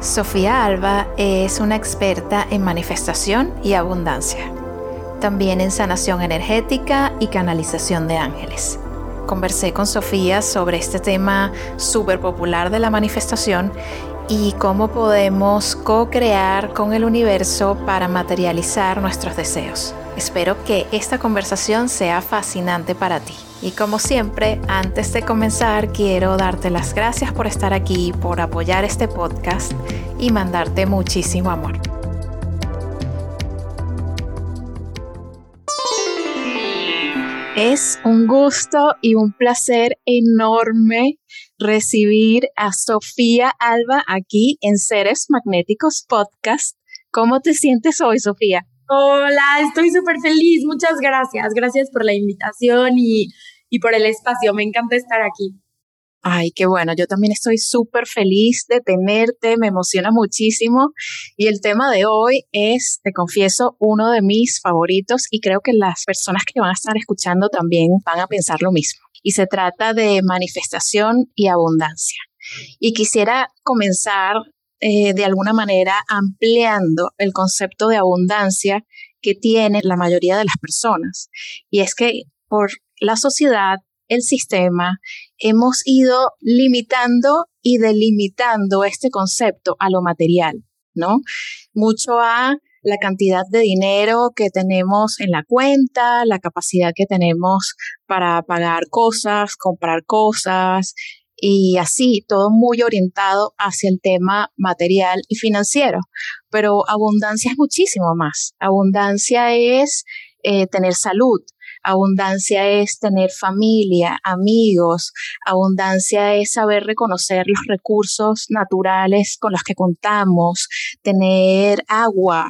Sofía Alba es una experta en manifestación y abundancia, también en sanación energética y canalización de ángeles. Conversé con Sofía sobre este tema súper popular de la manifestación y cómo podemos co-crear con el universo para materializar nuestros deseos. Espero que esta conversación sea fascinante para ti. Y como siempre, antes de comenzar, quiero darte las gracias por estar aquí, por apoyar este podcast y mandarte muchísimo amor. Es un gusto y un placer enorme recibir a Sofía Alba aquí en Seres Magnéticos Podcast. ¿Cómo te sientes hoy, Sofía? Hola, estoy súper feliz. Muchas gracias. Gracias por la invitación y, y por el espacio. Me encanta estar aquí. Ay, qué bueno. Yo también estoy súper feliz de tenerte. Me emociona muchísimo. Y el tema de hoy es, te confieso, uno de mis favoritos y creo que las personas que van a estar escuchando también van a pensar lo mismo. Y se trata de manifestación y abundancia. Y quisiera comenzar eh, de alguna manera ampliando el concepto de abundancia que tiene la mayoría de las personas. Y es que por la sociedad, el sistema, hemos ido limitando y delimitando este concepto a lo material, ¿no? Mucho a la cantidad de dinero que tenemos en la cuenta, la capacidad que tenemos para pagar cosas, comprar cosas, y así, todo muy orientado hacia el tema material y financiero. Pero abundancia es muchísimo más. Abundancia es eh, tener salud, abundancia es tener familia, amigos, abundancia es saber reconocer los recursos naturales con los que contamos, tener agua,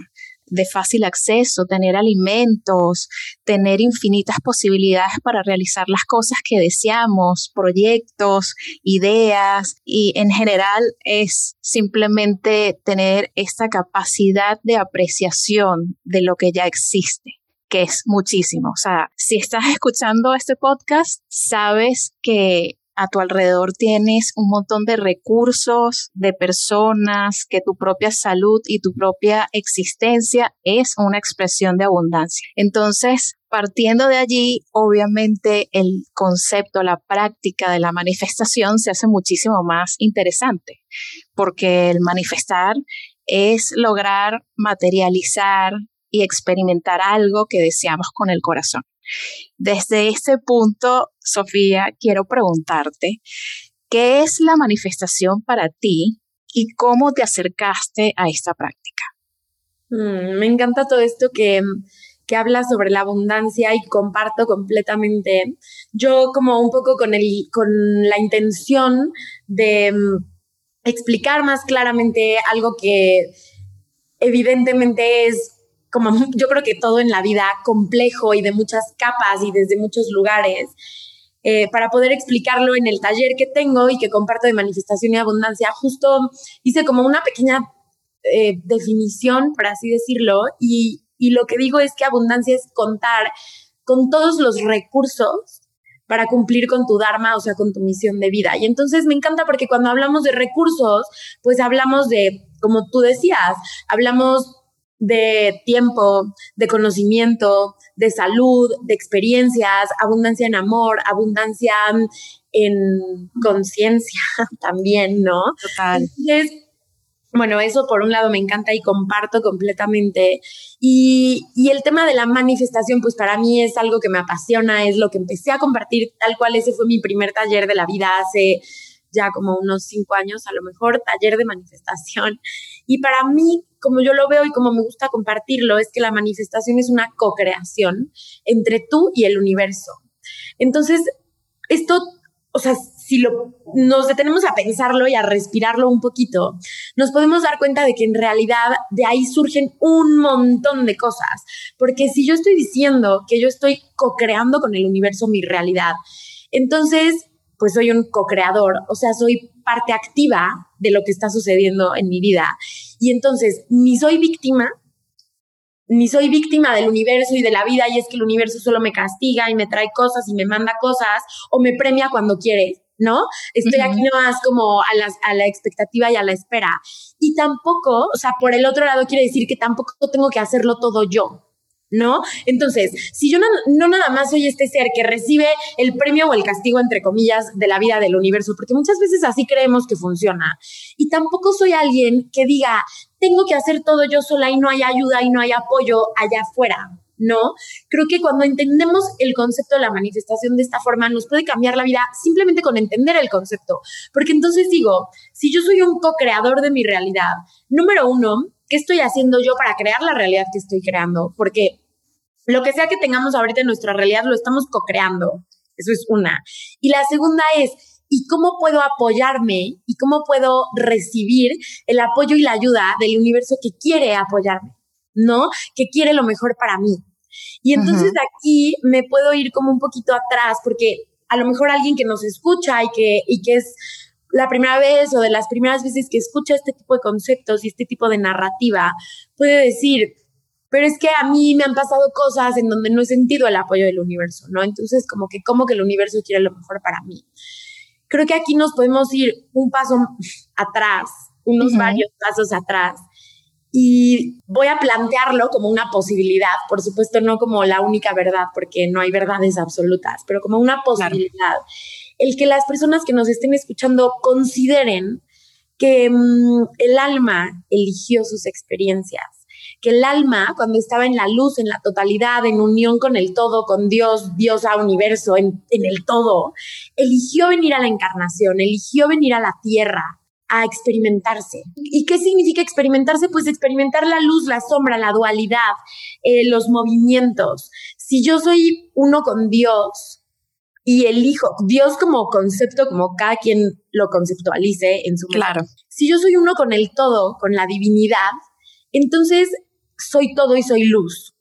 de fácil acceso, tener alimentos, tener infinitas posibilidades para realizar las cosas que deseamos, proyectos, ideas y en general es simplemente tener esta capacidad de apreciación de lo que ya existe que es muchísimo. O sea, si estás escuchando este podcast, sabes que a tu alrededor tienes un montón de recursos, de personas, que tu propia salud y tu propia existencia es una expresión de abundancia. Entonces, partiendo de allí, obviamente el concepto, la práctica de la manifestación se hace muchísimo más interesante, porque el manifestar es lograr materializar y experimentar algo que deseamos con el corazón. Desde este punto, Sofía, quiero preguntarte, ¿qué es la manifestación para ti y cómo te acercaste a esta práctica? Mm, me encanta todo esto que, que habla sobre la abundancia y comparto completamente. Yo como un poco con, el, con la intención de mm, explicar más claramente algo que evidentemente es como yo creo que todo en la vida complejo y de muchas capas y desde muchos lugares, eh, para poder explicarlo en el taller que tengo y que comparto de manifestación y abundancia, justo hice como una pequeña eh, definición, por así decirlo, y, y lo que digo es que abundancia es contar con todos los recursos para cumplir con tu Dharma, o sea, con tu misión de vida. Y entonces me encanta porque cuando hablamos de recursos, pues hablamos de, como tú decías, hablamos de tiempo, de conocimiento, de salud, de experiencias, abundancia en amor, abundancia en conciencia también, ¿no? Total. Entonces, bueno, eso por un lado me encanta y comparto completamente. Y, y, el tema de la manifestación, pues para mí es algo que me apasiona, es lo que empecé a compartir tal cual ese fue mi primer taller de la vida hace ya como unos cinco años, a lo mejor, taller de manifestación. Y para mí, como yo lo veo y como me gusta compartirlo, es que la manifestación es una co-creación entre tú y el universo. Entonces, esto, o sea, si lo, nos detenemos a pensarlo y a respirarlo un poquito, nos podemos dar cuenta de que en realidad de ahí surgen un montón de cosas. Porque si yo estoy diciendo que yo estoy co-creando con el universo mi realidad, entonces, pues soy un co-creador, o sea, soy parte activa de lo que está sucediendo en mi vida. Y entonces, ni soy víctima, ni soy víctima del universo y de la vida y es que el universo solo me castiga y me trae cosas y me manda cosas o me premia cuando quiere, ¿no? Estoy aquí nomás como a, a la expectativa y a la espera. Y tampoco, o sea, por el otro lado quiere decir que tampoco tengo que hacerlo todo yo. ¿No? Entonces, si yo no, nada más soy este ser que recibe el premio o el castigo, entre comillas, de la vida del universo, porque muchas veces así creemos que funciona, y tampoco soy alguien que diga, tengo que hacer todo yo sola y no hay ayuda y no hay apoyo allá afuera. ¿no? Creo que cuando entendemos el concepto de la manifestación de esta forma, nos puede cambiar la vida simplemente con entender el concepto. Porque entonces digo, si yo soy un co-creador de mi realidad, número uno, ¿qué estoy haciendo yo para crear la realidad que estoy creando? Porque lo que sea que tengamos ahorita en nuestra realidad lo estamos co-creando. Eso es una. Y la segunda es, ¿y cómo puedo apoyarme y cómo puedo recibir el apoyo y la ayuda del universo que quiere apoyarme, ¿no? Que quiere lo mejor para mí. Y entonces aquí me puedo ir como un poquito atrás porque a lo mejor alguien que nos escucha y que, y que es la primera vez o de las primeras veces que escucha este tipo de conceptos y este tipo de narrativa, puede decir, pero es que a mí me han pasado cosas en donde no he sentido el apoyo del universo, ¿no? Entonces, como que, como que el universo quiere lo mejor para mí. Creo que aquí nos podemos ir un paso atrás, unos varios pasos atrás. Y voy a plantearlo como una posibilidad, por supuesto no como la única verdad, porque no hay verdades absolutas, pero como una posibilidad el que las personas que nos estén escuchando consideren que mm, el alma eligió sus experiencias, que el alma cuando estaba en la luz, en la totalidad, en unión con el todo, con Dios, Dios a universo, en, el todo, eligió venir a la encarnación, eligió venir a la tierra a experimentarse. ¿Y qué significa experimentarse? Pues experimentar la luz, la sombra, la dualidad, eh, los movimientos. Si yo soy uno con Dios, y elijo, Dios como concepto, como cada quien lo conceptualice en su Claro. Si yo soy uno con el todo, con la divinidad, entonces soy todo y soy luz.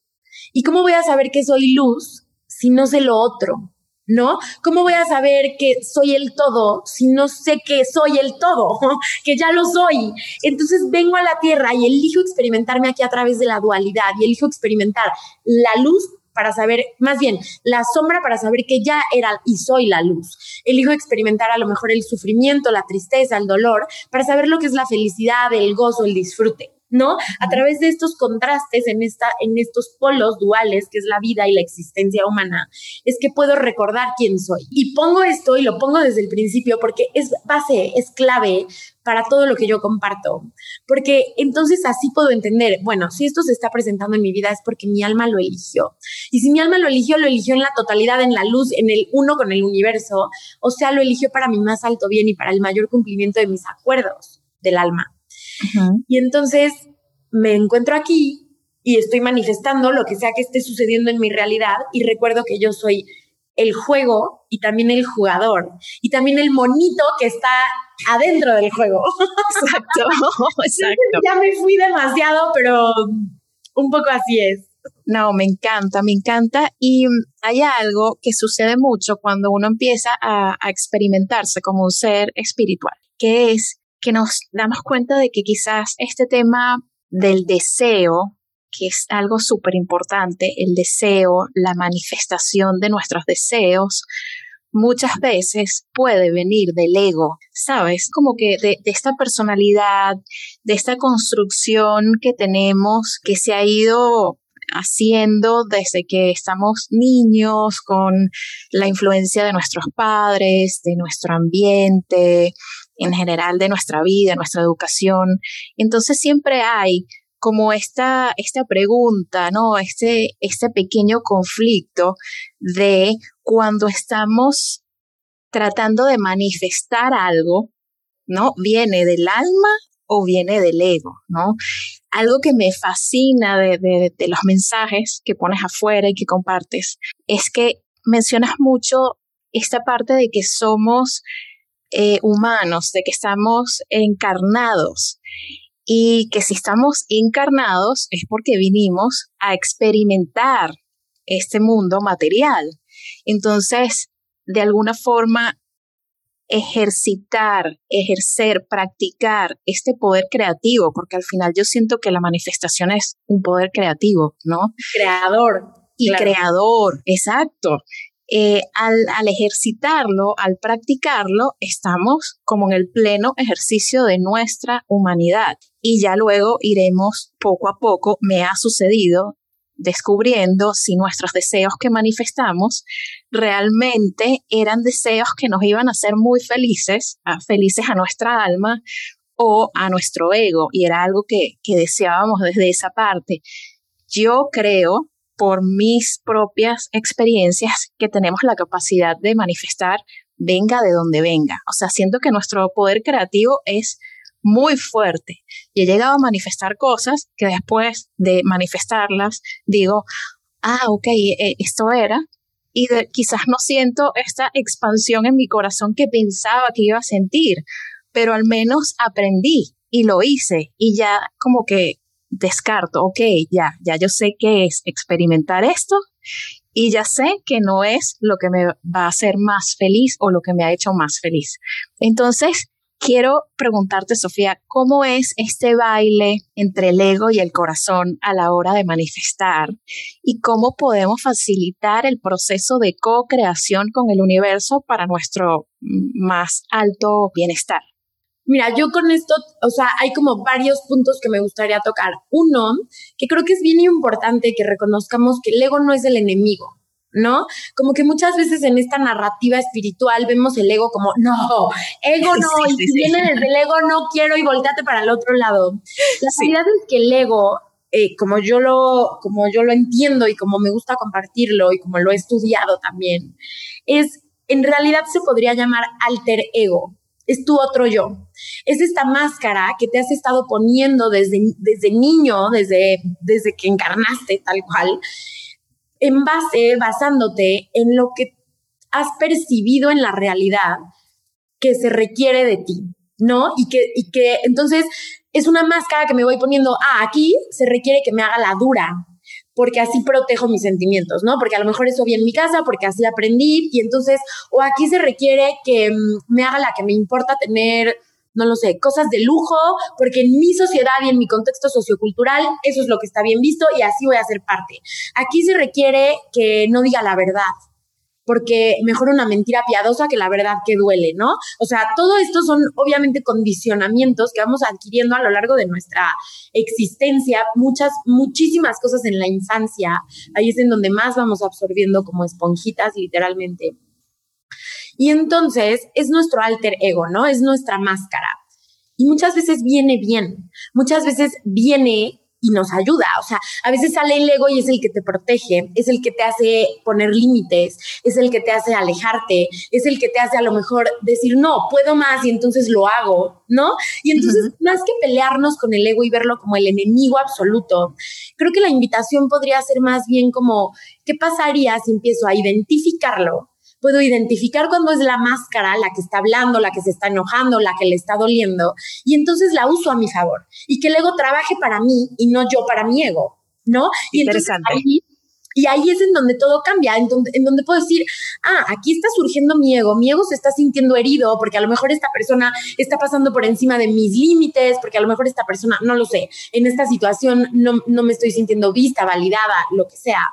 ¿Y cómo voy a saber que soy luz si no sé lo otro? ¿No? ¿Cómo voy a saber que soy el todo si no sé que soy el todo? que ya lo soy. Entonces vengo a la tierra y elijo experimentarme aquí a través de la dualidad y elijo experimentar la luz para saber, más bien, la sombra para saber que ya era y soy la luz. Elijo experimentar a lo mejor el sufrimiento, la tristeza, el dolor, para saber lo que es la felicidad, el gozo, el disfrute. ¿No? A través de estos contrastes en, esta, en estos polos duales, que es la vida y la existencia humana, es que puedo recordar quién soy. Y pongo esto y lo pongo desde el principio porque es base, es clave para todo lo que yo comparto. Porque entonces así puedo entender, bueno, si esto se está presentando en mi vida es porque mi alma lo eligió. Y si mi alma lo eligió, lo eligió en la totalidad, en la luz, en el uno con el universo. O sea, lo eligió para mi más alto bien y para el mayor cumplimiento de mis acuerdos del alma. Y entonces me encuentro aquí y estoy manifestando lo que sea que esté sucediendo en mi realidad y recuerdo que yo soy el juego y también el jugador y también el monito que está adentro del juego. Exacto, exacto. Ya me fui demasiado, pero un poco así es. No, me encanta, me encanta. Y hay algo que sucede mucho cuando uno empieza a, a experimentarse como un ser espiritual, que es que nos damos cuenta de que quizás este tema del deseo, que es algo súper importante, el deseo, la manifestación de nuestros deseos, muchas veces puede venir del ego, ¿sabes? Como que de, de, esta personalidad, de esta construcción que tenemos, que se ha ido haciendo desde que estamos niños, con la influencia de nuestros padres, de nuestro ambiente, en general de nuestra vida, nuestra educación. Entonces siempre hay como esta, esta pregunta, ¿no? Este, este pequeño conflicto de cuando estamos tratando de manifestar algo, ¿no? ¿Viene del alma o viene del ego, ¿no? Algo que me fascina de, de, de los mensajes que pones afuera y que compartes es que mencionas mucho esta parte de que somos eh, humanos, de que estamos encarnados y que si estamos encarnados es porque vinimos a experimentar este mundo material. Entonces, de alguna forma, ejercitar, ejercer, practicar este poder creativo, porque al final yo siento que la manifestación es un poder creativo, ¿no? Creador. Y creador, exacto. Eh, al, al, ejercitarlo, al practicarlo, estamos como en el pleno ejercicio de nuestra humanidad. Y ya luego iremos poco a poco, me ha sucedido, descubriendo si nuestros deseos que manifestamos realmente eran deseos que nos iban a hacer muy felices, felices a nuestra alma o a nuestro ego, y era algo que, que deseábamos desde esa parte. Yo creo, por mis propias experiencias, que tenemos la capacidad de manifestar venga de donde venga. O sea, siento que nuestro poder creativo es muy fuerte. Y he llegado a manifestar cosas que después de manifestarlas digo, ah, ok, eh, esto era, y quizás no siento esta expansión en mi corazón que pensaba que iba a sentir, pero al menos aprendí y lo hice. Y ya como que descarto, ok, ya, ya yo sé qué es experimentar esto y ya sé que no es lo que me va a hacer más feliz o lo que me ha hecho más feliz. Entonces, Quiero preguntarte, Sofía, ¿cómo es este baile entre el ego y el corazón a la hora de manifestar? ¿Y cómo podemos facilitar el proceso de co-creación con el universo para nuestro más alto bienestar? Mira, yo con esto, o sea, hay como varios puntos que me gustaría tocar. Uno, que creo que es bien importante que reconozcamos que el ego no es el enemigo. ¿no? Como que muchas veces en esta narrativa espiritual vemos el ego como, no, ego no, y si viene desde el ego no quiero y volteate para el otro lado. La realidad es que el ego, eh, como, yo lo, como yo lo entiendo y como me gusta compartirlo y como lo he estudiado también, es, en realidad se podría llamar alter ego. Es tu otro yo. Es esta máscara que te has estado poniendo desde, desde niño, desde, desde que encarnaste tal cual, en base, basándote en lo que has percibido en la realidad que se requiere de ti, ¿no? Y que, y que entonces es una máscara que me voy poniendo, ah, aquí se requiere que me haga la dura, porque así protejo mis sentimientos, ¿no? Porque a lo mejor eso vi en mi casa, porque así aprendí, y entonces, o aquí se requiere que mm, me haga la que me importa tener no lo sé, cosas de lujo, porque en mi sociedad y en mi contexto sociocultural eso es lo que está bien visto y así voy a ser parte. Aquí se requiere que no diga la verdad, porque mejor una mentira piadosa que la verdad que duele, ¿no? O sea, todo esto son obviamente condicionamientos que vamos adquiriendo a lo largo de nuestra existencia, muchas, muchísimas cosas en la infancia, ahí es en donde más vamos absorbiendo como esponjitas literalmente. Y entonces es nuestro alter ego, ¿no? Es nuestra máscara. Y muchas veces viene bien, muchas veces viene y nos ayuda. O sea, a veces sale el ego y es el que te protege, es el que te hace poner límites, es el que te hace alejarte, es el que te hace a lo mejor decir, no, puedo más y entonces lo hago, ¿no? Y entonces, más que pelearnos con el ego y verlo como el enemigo absoluto, creo que la invitación podría ser más bien como, ¿qué pasaría si empiezo a identificarlo? Puedo identificar cuando es la máscara la que está hablando, la que se está enojando, la que le está doliendo, y entonces la uso a mi favor. Y que el ego trabaje para mí y no yo para mi ego, ¿no? Y Interesante. y ahí es en donde todo cambia, en donde, en donde puedo decir, ah, aquí está surgiendo mi ego, mi ego se está sintiendo herido porque a lo mejor esta persona está pasando por encima de mis límites, porque a lo mejor esta persona, no lo sé, en esta situación no, no me estoy sintiendo vista, validada, lo que sea.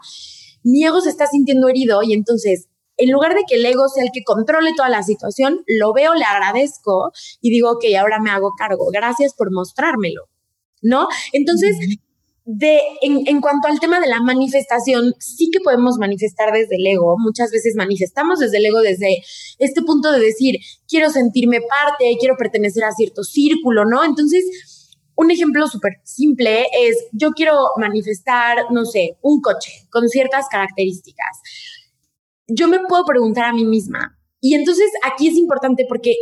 Mi ego se está sintiendo herido y entonces en lugar de que el ego sea el que controle toda la situación, lo veo, le agradezco y digo, ok, ahora me hago cargo. Gracias por mostrármelo, ¿no? Entonces, de, en, en, cuanto al tema de la manifestación, sí que podemos manifestar desde el ego. Muchas veces manifestamos desde el ego, desde este punto de decir, quiero sentirme parte, quiero pertenecer a cierto círculo, ¿no? Entonces, un ejemplo súper simple es, yo quiero manifestar, no sé, un coche con ciertas características yo me puedo preguntar a mí misma. Y entonces aquí es importante porque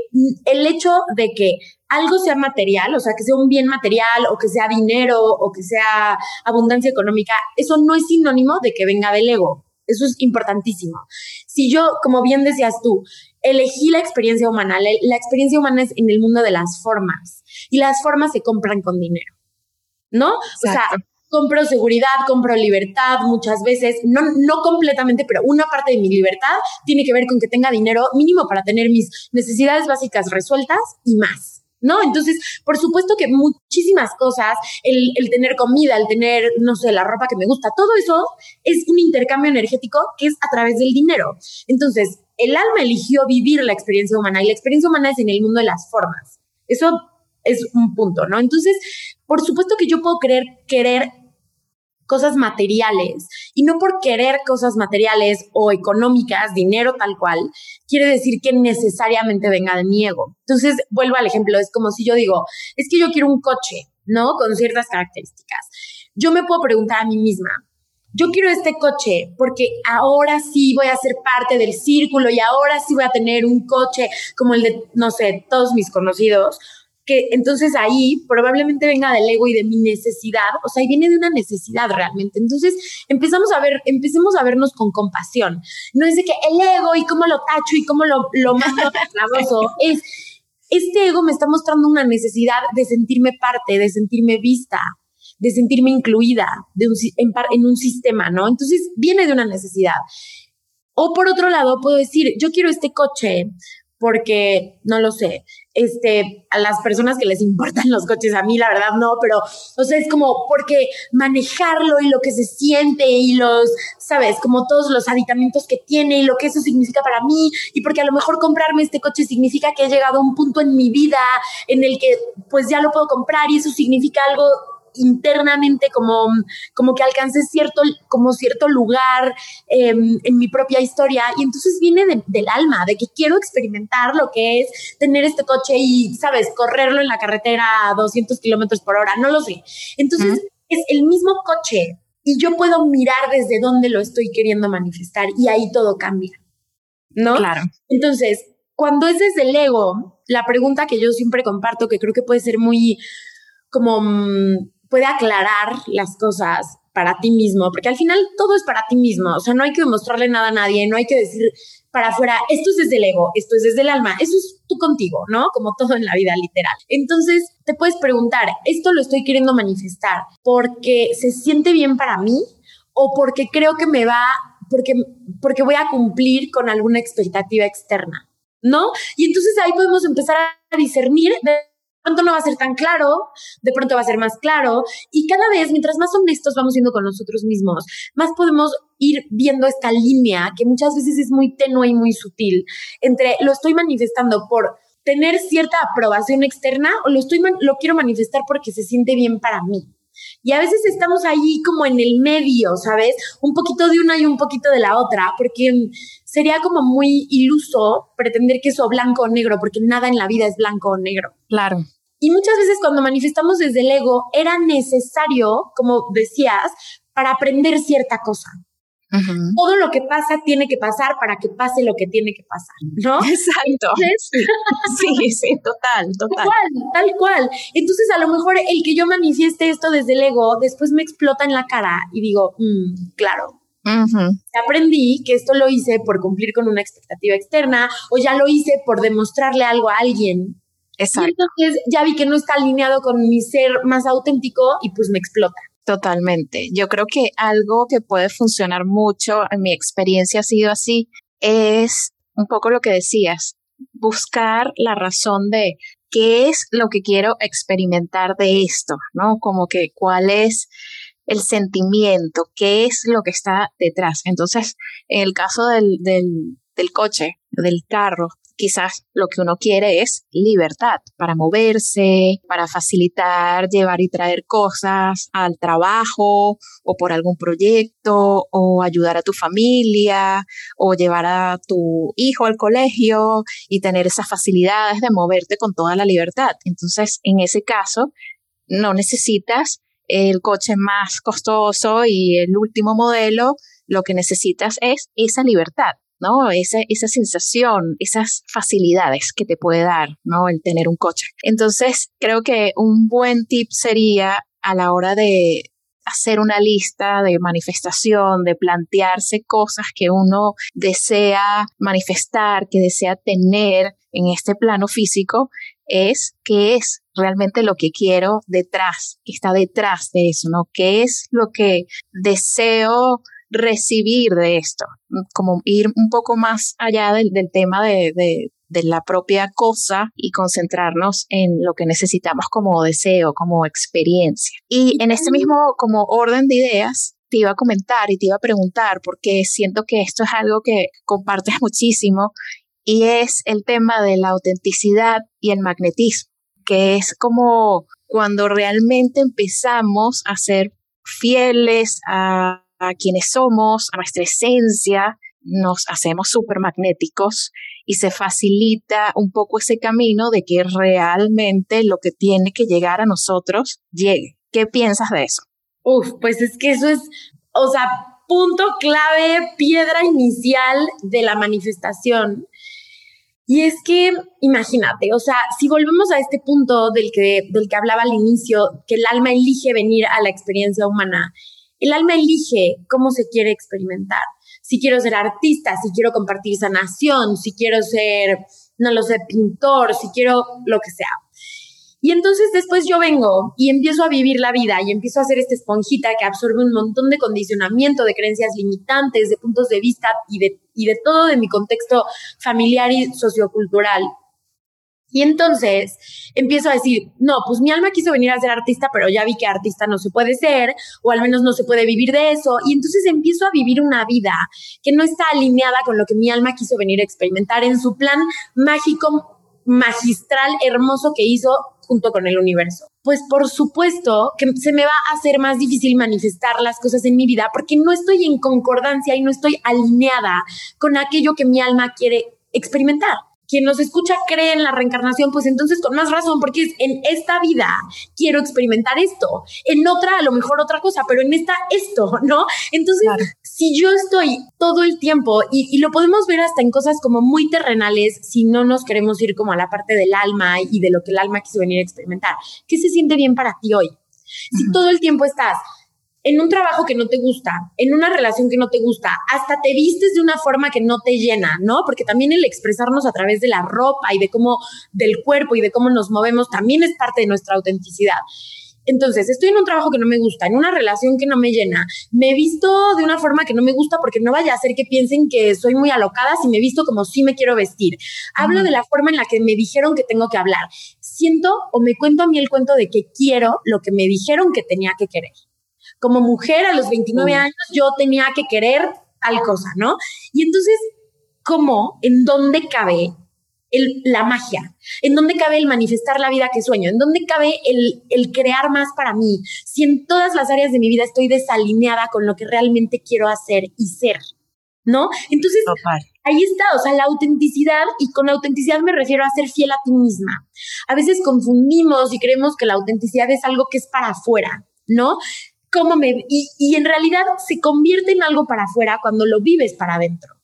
el hecho de que algo sea material, o sea, que sea un bien material o que sea dinero o que sea abundancia económica, eso no es sinónimo de que venga del ego. Eso es importantísimo. Si yo, como bien decías tú, elegí la experiencia humana, la, experiencia humana es en el mundo de las formas y las formas se compran con dinero, ¿no? O sea, compro seguridad, compro libertad muchas veces, no, no completamente, pero una parte de mi libertad tiene que ver con que tenga dinero mínimo para tener mis necesidades básicas resueltas y más. ¿no? Entonces, por supuesto que muchísimas cosas, el, el, tener comida, el tener, no sé, la ropa que me gusta, todo eso es un intercambio energético que es a través del dinero. Entonces, el alma eligió vivir la experiencia humana y la experiencia humana es en el mundo de las formas. Eso es un punto, ¿no? Entonces, por supuesto que yo puedo querer, querer cosas materiales. Y no por querer cosas materiales o económicas, dinero tal cual, quiere decir que necesariamente venga de mi ego. Entonces, vuelvo al ejemplo, es como si yo digo, es que yo quiero un coche, ¿no? Con ciertas características. Yo me puedo preguntar a mí misma, yo quiero este coche porque ahora sí voy a ser parte del círculo y ahora sí voy a tener un coche como el de, no sé, todos mis conocidos que entonces ahí probablemente venga del ego y de mi necesidad, o sea, y viene de una necesidad realmente. Entonces empezamos a ver, empecemos a vernos con compasión. No es de que el ego y cómo lo tacho y cómo lo, lo mando es este ego me está mostrando una necesidad de sentirme parte, de sentirme vista, de sentirme incluida de un, en, en un sistema, ¿no? Entonces viene de una necesidad. O por otro lado, puedo decir, yo quiero este coche porque, no lo sé, este, a las personas que les importan los coches, a mí la verdad no, pero, o sea, es como porque manejarlo y lo que se siente y los, sabes, como todos los aditamentos que tiene y lo que eso significa para mí, y porque a lo mejor comprarme este coche significa que he llegado a un punto en mi vida en el que pues ya lo puedo comprar y eso significa algo internamente como, como que alcancé cierto, como cierto lugar em, en mi propia historia y entonces viene del alma, de que quiero experimentar lo que es tener este coche y, sabes, correrlo en la carretera a 200 kilómetros por hora, no lo sé. Entonces es el mismo coche y yo puedo mirar desde dónde lo estoy queriendo manifestar y ahí todo cambia. ¿No? Claro. Entonces, cuando es desde el ego, la pregunta que yo siempre comparto, que creo que puede ser muy como mm, puede aclarar las cosas para ti mismo, porque al final todo es para ti mismo, o sea, no hay que demostrarle nada a nadie, no hay que decir para afuera, esto es desde el ego, esto es desde el alma, eso es tú contigo, ¿no? Como todo en la vida literal. Entonces, te puedes preguntar, ¿esto lo estoy queriendo manifestar porque se siente bien para mí o porque creo que me va, porque, porque voy a cumplir con alguna expectativa externa? ¿No? Y entonces ahí podemos empezar a discernir de pronto no va a ser tan claro, de pronto va a ser más claro y cada vez, mientras más honestos vamos siendo con nosotros mismos, más podemos ir viendo esta línea que muchas veces es muy tenue y muy sutil entre lo estoy manifestando por tener cierta aprobación externa o lo estoy lo quiero manifestar porque se siente bien para mí. Y a veces estamos ahí como en el medio, ¿sabes? Un poquito de una y un poquito de la otra, porque sería como muy iluso pretender que eso blanco o negro, porque nada en la vida es blanco o negro. Claro. Y muchas veces cuando manifestamos desde el ego era necesario, como decías, para aprender cierta cosa. Todo lo que pasa tiene que pasar para que pase lo que tiene que pasar, ¿no? Exacto. sí, sí, total, total. Tal cual, tal cual. Entonces, a lo mejor el que yo manifieste esto desde el ego, después me explota en la cara y digo, mm, claro, Aprendí que esto lo hice por cumplir con una expectativa externa o ya lo hice por demostrarle algo a alguien Exacto. Y entonces ya vi que no está alineado con mi ser más auténtico y pues me explota. Totalmente. Yo creo que algo que puede funcionar mucho, en mi experiencia ha sido así, es un poco lo que decías, buscar la razón de qué es lo que quiero experimentar de esto, ¿no? Como que cuál es el sentimiento, qué es lo que está detrás. Entonces, en el caso del, del, del coche, del carro, quizás lo que uno quiere es libertad para moverse, para facilitar llevar y traer cosas al trabajo o por algún proyecto o ayudar a tu familia o llevar a tu hijo al colegio y tener esas facilidades de moverte con toda la libertad. Entonces, en ese caso, no necesitas el coche más costoso y el último modelo, lo que necesitas es esa libertad ¿no? Esa, esa sensación, esas facilidades que te puede dar, ¿no? El tener un coche. Entonces, creo que un buen tip sería a la hora de hacer una lista de manifestación, de plantearse cosas que uno desea manifestar, que desea tener en este plano físico, es qué es realmente lo que quiero detrás, que está detrás de eso, ¿no? ¿Qué es lo que deseo recibir de esto? Como ir un poco más allá del, tema de, de la propia cosa y concentrarnos en lo que necesitamos como deseo, como experiencia. Y en este mismo como orden de ideas, te iba a comentar y te iba a preguntar, porque siento que esto es algo que compartes muchísimo, y es el tema de la autenticidad y el magnetismo, que es como cuando realmente empezamos a ser fieles a, a quienes somos, a nuestra esencia, nos hacemos súper magnéticos y se facilita un poco ese camino de que realmente lo que tiene que llegar a nosotros llegue. ¿Qué piensas de eso? Uf, pues es que eso es, o sea, punto clave, piedra inicial de la manifestación. Y es que, imagínate, o sea, si volvemos a este punto del que, del que hablaba al inicio, que el alma elige venir a la experiencia humana, el alma elige cómo se quiere experimentar si quiero ser artista, si quiero compartir sanación, si quiero ser, no lo sé, pintor, si quiero lo que sea. Y entonces después yo vengo y empiezo a vivir la vida y empiezo a hacer esta esponjita que absorbe un montón de condicionamiento, de creencias limitantes, de puntos de vista y de, y de todo de mi contexto familiar y sociocultural. Y entonces empiezo a decir, no, pues mi alma quiso venir a ser artista, pero ya vi que artista no se puede ser, o al menos no se puede vivir de eso. Y entonces empiezo a vivir una vida que no está alineada con lo que mi alma quiso venir a experimentar en su plan mágico, magistral, hermoso que hizo junto con el universo. Pues por supuesto que se me va a hacer más difícil manifestar las cosas en mi vida porque no estoy en concordancia y no estoy alineada con aquello que mi alma quiere experimentar quien nos escucha cree en la reencarnación, pues entonces con más razón, porque es en esta vida quiero experimentar esto, en otra a lo mejor otra cosa, pero en esta esto, ¿no? Entonces, si yo estoy todo el tiempo, y, y, lo podemos ver hasta en cosas como muy terrenales, si no nos queremos ir como a la parte del alma y de lo que el alma quiso venir a experimentar, ¿qué se siente bien para ti hoy? Si todo el tiempo estás en un trabajo que no te gusta, en una relación que no te gusta, hasta te vistes de una forma que no te llena, ¿no? Porque también el expresarnos a través de la ropa y de cómo, del cuerpo y de cómo nos movemos también es parte de nuestra autenticidad. Entonces, estoy en un trabajo que no me gusta, en una relación que no me llena, me he visto de una forma que no me gusta porque no vaya a hacer que piensen que soy muy alocada si me he visto como si me quiero vestir. Hablo de la forma en la que me dijeron que tengo que hablar. Siento o me cuento a mí el cuento de que quiero lo que me dijeron que tenía que querer como mujer a los 29 años yo tenía que querer tal cosa, ¿no? Y entonces, ¿cómo? ¿En dónde cabe el, la magia? ¿En dónde cabe el manifestar la vida que sueño? ¿En dónde cabe el, el, crear más para mí? Si en todas las áreas de mi vida estoy desalineada con lo que realmente quiero hacer y ser, ¿no? Entonces, ahí está, o sea, la autenticidad, y con autenticidad me refiero a ser fiel a ti misma. A veces confundimos y creemos que la autenticidad es algo que es para afuera, ¿no? Cómo me... Y, y en realidad se convierte en algo para afuera cuando lo vives para adentro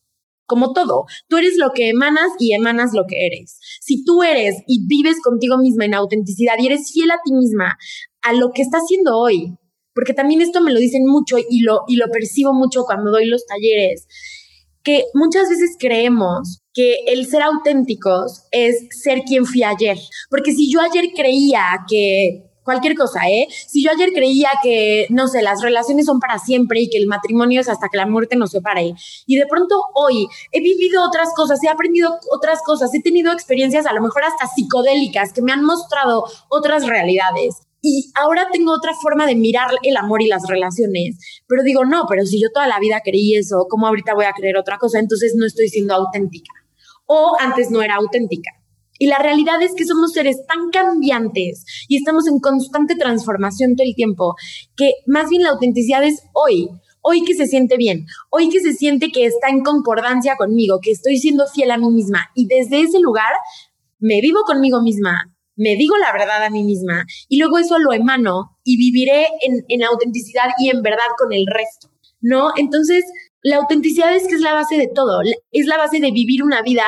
como todo. Tú eres lo que emanas y emanas lo que eres. Si tú eres y vives contigo misma en autenticidad y eres fiel a ti misma, a lo que estás haciendo hoy, porque también esto me lo dicen mucho y lo, y lo percibo mucho cuando doy los talleres, que muchas veces creemos que el ser auténticos es ser quien fui ayer. Porque si yo ayer creía que cualquier cosa, ¿eh? Si yo ayer creía que, no sé, las relaciones son para siempre y que el matrimonio es hasta que la muerte nos separe, y de pronto hoy he vivido otras cosas, he aprendido otras cosas, he tenido experiencias a lo mejor hasta psicodélicas que me han mostrado otras realidades. Y ahora tengo otra forma de mirar el amor y las relaciones. Pero digo, no, pero si yo toda la vida creí eso, ¿cómo ahorita voy a creer otra cosa? Entonces no estoy siendo auténtica. O antes no era auténtica. Y la realidad es que somos seres tan cambiantes y estamos en constante transformación todo el tiempo, que más bien la autenticidad es hoy, hoy que se siente bien, hoy que se siente que está en concordancia conmigo, que estoy siendo fiel a mí misma. Y desde ese lugar me vivo conmigo misma, me digo la verdad a mí misma y luego eso lo emano y viviré en, en autenticidad y en verdad con el resto, ¿no? Entonces, la autenticidad es que es la base de todo, es la base de vivir una vida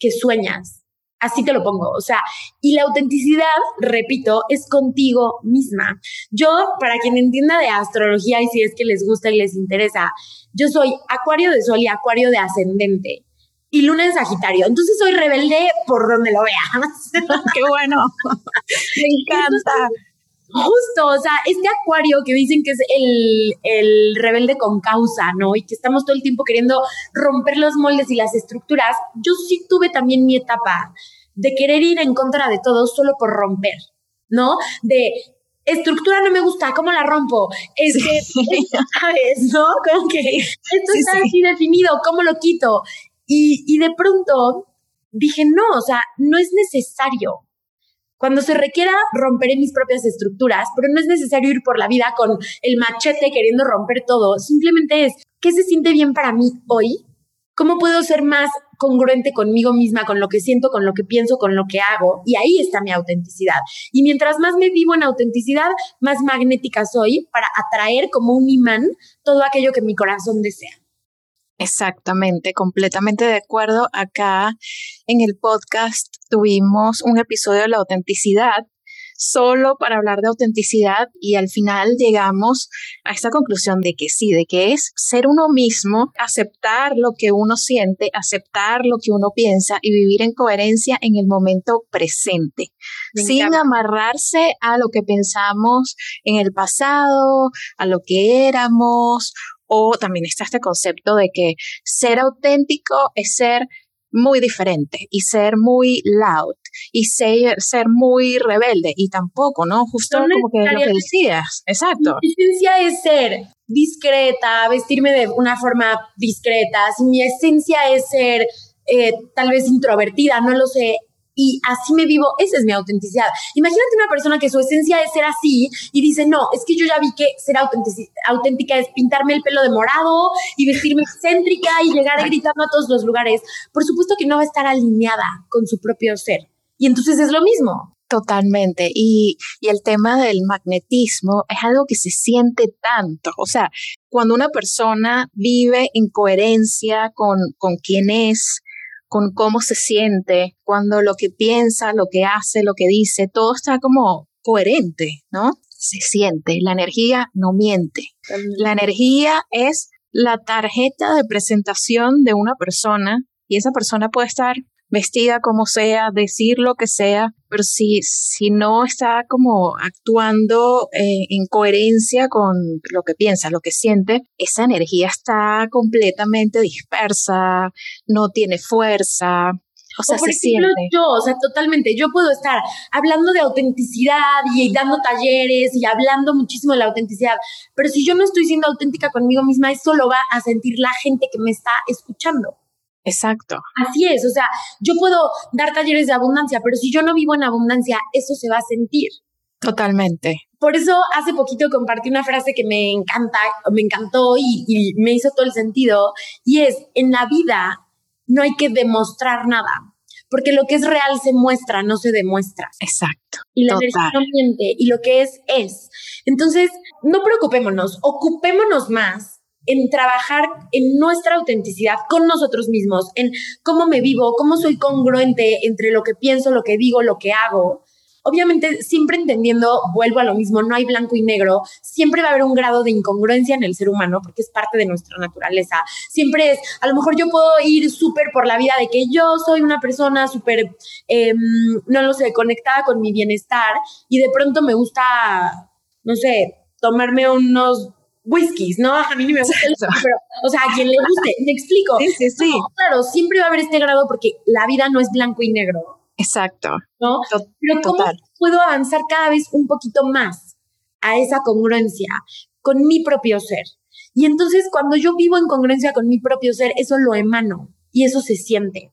que sueñas, Así te lo pongo. O sea, y la autenticidad, repito, es contigo misma. Yo, para quien entienda de astrología y si es que les gusta y les interesa, yo soy acuario de sol y acuario de ascendente. Y luna en Sagitario. Entonces soy rebelde por donde lo veas. Qué bueno. Me encanta. Justo, o sea, este acuario que dicen que es el, el, rebelde con causa, ¿no? Y que estamos todo el tiempo queriendo romper los moldes y las estructuras, yo sí tuve también mi etapa de querer ir en contra de todo solo por romper, ¿no? De estructura no me gusta, ¿cómo la rompo? Es que, ¿sabes? ¿No? Como que esto está así definido, ¿cómo lo quito? Y, y de pronto dije, no, o sea, no es necesario. Cuando se requiera, romperé mis propias estructuras, pero no es necesario ir por la vida con el machete queriendo romper todo. Simplemente es, ¿qué se siente bien para mí hoy? ¿Cómo puedo ser más congruente conmigo misma, con lo que siento, con lo que pienso, con lo que hago? Y ahí está mi autenticidad. Y mientras más me vivo en autenticidad, más magnética soy para atraer como un imán todo aquello que mi corazón desea. Exactamente, completamente de acuerdo. Acá en el podcast tuvimos un episodio de la autenticidad solo para hablar de autenticidad y al final llegamos a esta conclusión de que sí, de que es ser uno mismo, aceptar lo que uno siente, aceptar lo que uno piensa y vivir en coherencia en el momento presente, sin amarrarse a lo que pensamos en el pasado, a lo que éramos o también está este concepto de que ser auténtico es ser muy diferente y ser muy loud y ser, ser muy rebelde y tampoco, ¿no? Justo como que lo que decías, exacto. Mi esencia es ser discreta, vestirme de una forma discreta, si mi esencia es ser eh, tal vez introvertida, no lo sé, y así me vivo, esa es mi autenticidad. Imagínate una persona que su esencia es ser así y dice, no, es que yo ya vi que ser auténtica es pintarme el pelo de morado y vestirme excéntrica y llegar gritando a todos los lugares. Por supuesto que no va a estar alineada con su propio ser. Y entonces es lo mismo. Totalmente. Y, y, el tema del magnetismo es algo que se siente tanto. O sea, cuando una persona vive en coherencia con, con quién es, con cómo se siente, cuando lo que piensa, lo que hace, lo que dice, todo está como coherente, ¿no? Se siente, la energía no miente. La energía es la tarjeta de presentación de una persona y esa persona puede estar vestida como sea, decir lo que sea, pero si, si no está como actuando eh, en coherencia con lo que piensa, lo que siente, esa energía está completamente dispersa, no tiene fuerza, o sea, se siente. yo, o sea, totalmente, yo puedo estar hablando de autenticidad y dando talleres y hablando muchísimo de la autenticidad, pero si yo no estoy siendo auténtica conmigo misma, eso lo va a sentir la gente que me está escuchando. Exacto. Así es, o sea, yo puedo dar talleres de abundancia, pero si yo no vivo en abundancia, eso se va a sentir. Totalmente. Por eso hace poquito compartí una frase que me encanta, me encantó y, y me hizo todo el sentido, y es, en la vida no hay que demostrar nada, porque lo que es real se muestra, no se demuestra. Exacto. Y la energía no miente, y lo que es, es. Entonces, no preocupémonos, ocupémonos más en trabajar en nuestra autenticidad con nosotros mismos, en cómo me vivo, cómo soy congruente entre lo que pienso, lo que digo, lo que hago. Obviamente, siempre entendiendo, vuelvo a lo mismo, no hay blanco y negro, siempre va a haber un grado de incongruencia en el ser humano porque es parte de nuestra naturaleza. Siempre es, a lo mejor yo puedo ir súper por la vida de que yo soy una persona súper, eh, no lo sé, conectada con mi bienestar y de pronto me gusta, no sé, tomarme unos whiskies, ¿no? A mí ni me gusta el pero, o sea, a quien le guste, me explico. Sí, sí, sí. claro, siempre va a haber este grado porque la vida no es blanco y negro. Exacto. ¿No? Pero ¿cómo puedo avanzar cada vez un poquito más a esa congruencia con mi propio ser? Y entonces cuando yo vivo en congruencia con mi propio ser, eso lo emano y eso se siente.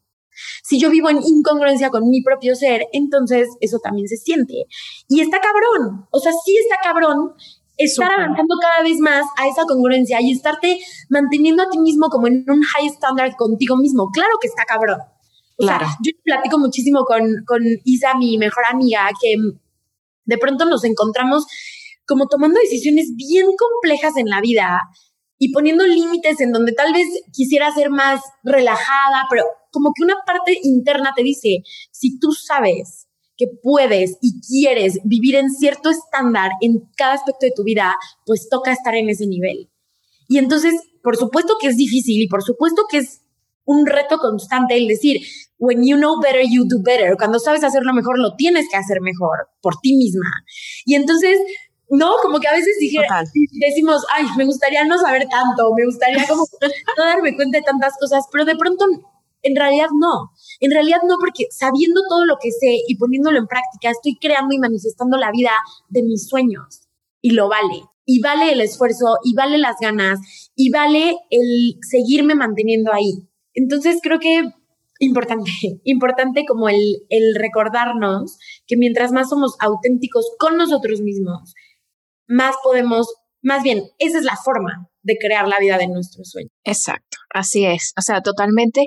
Si yo vivo en incongruencia con mi propio ser, entonces eso también se siente. Y está cabrón, o sea, sí está cabrón estar avanzando cada vez más a esa congruencia y estarte manteniendo a ti mismo como en un high standard contigo mismo. Claro que está cabrón. claro. yo platico muchísimo con, con Isa, mi mejor amiga, que de pronto nos encontramos como tomando decisiones bien complejas en la vida y poniendo límites en donde tal vez quisiera ser más relajada, pero como que una parte interna te dice, si tú sabes que puedes y quieres vivir en cierto estándar en cada aspecto de tu vida, pues toca estar en ese nivel. Y entonces, por supuesto que es difícil y por supuesto que es un reto constante el decir, when you know better, you do better. Cuando sabes hacerlo mejor, lo tienes que hacer mejor por ti misma. Y entonces, no, como que a veces dije, decimos, ay, me gustaría no saber tanto, me gustaría como no darme cuenta de tantas cosas, pero de pronto en realidad no. En realidad no, porque sabiendo todo lo que sé y poniéndolo en práctica, estoy creando y manifestando la vida de mis sueños. Y lo vale. Y vale el esfuerzo, y vale las ganas, y vale el seguirme manteniendo ahí. Entonces creo que importante, importante como el, el recordarnos que mientras más somos auténticos con nosotros mismos, más podemos, más bien, esa es la forma de crear la vida de nuestros sueños. Exacto, así es. O sea, totalmente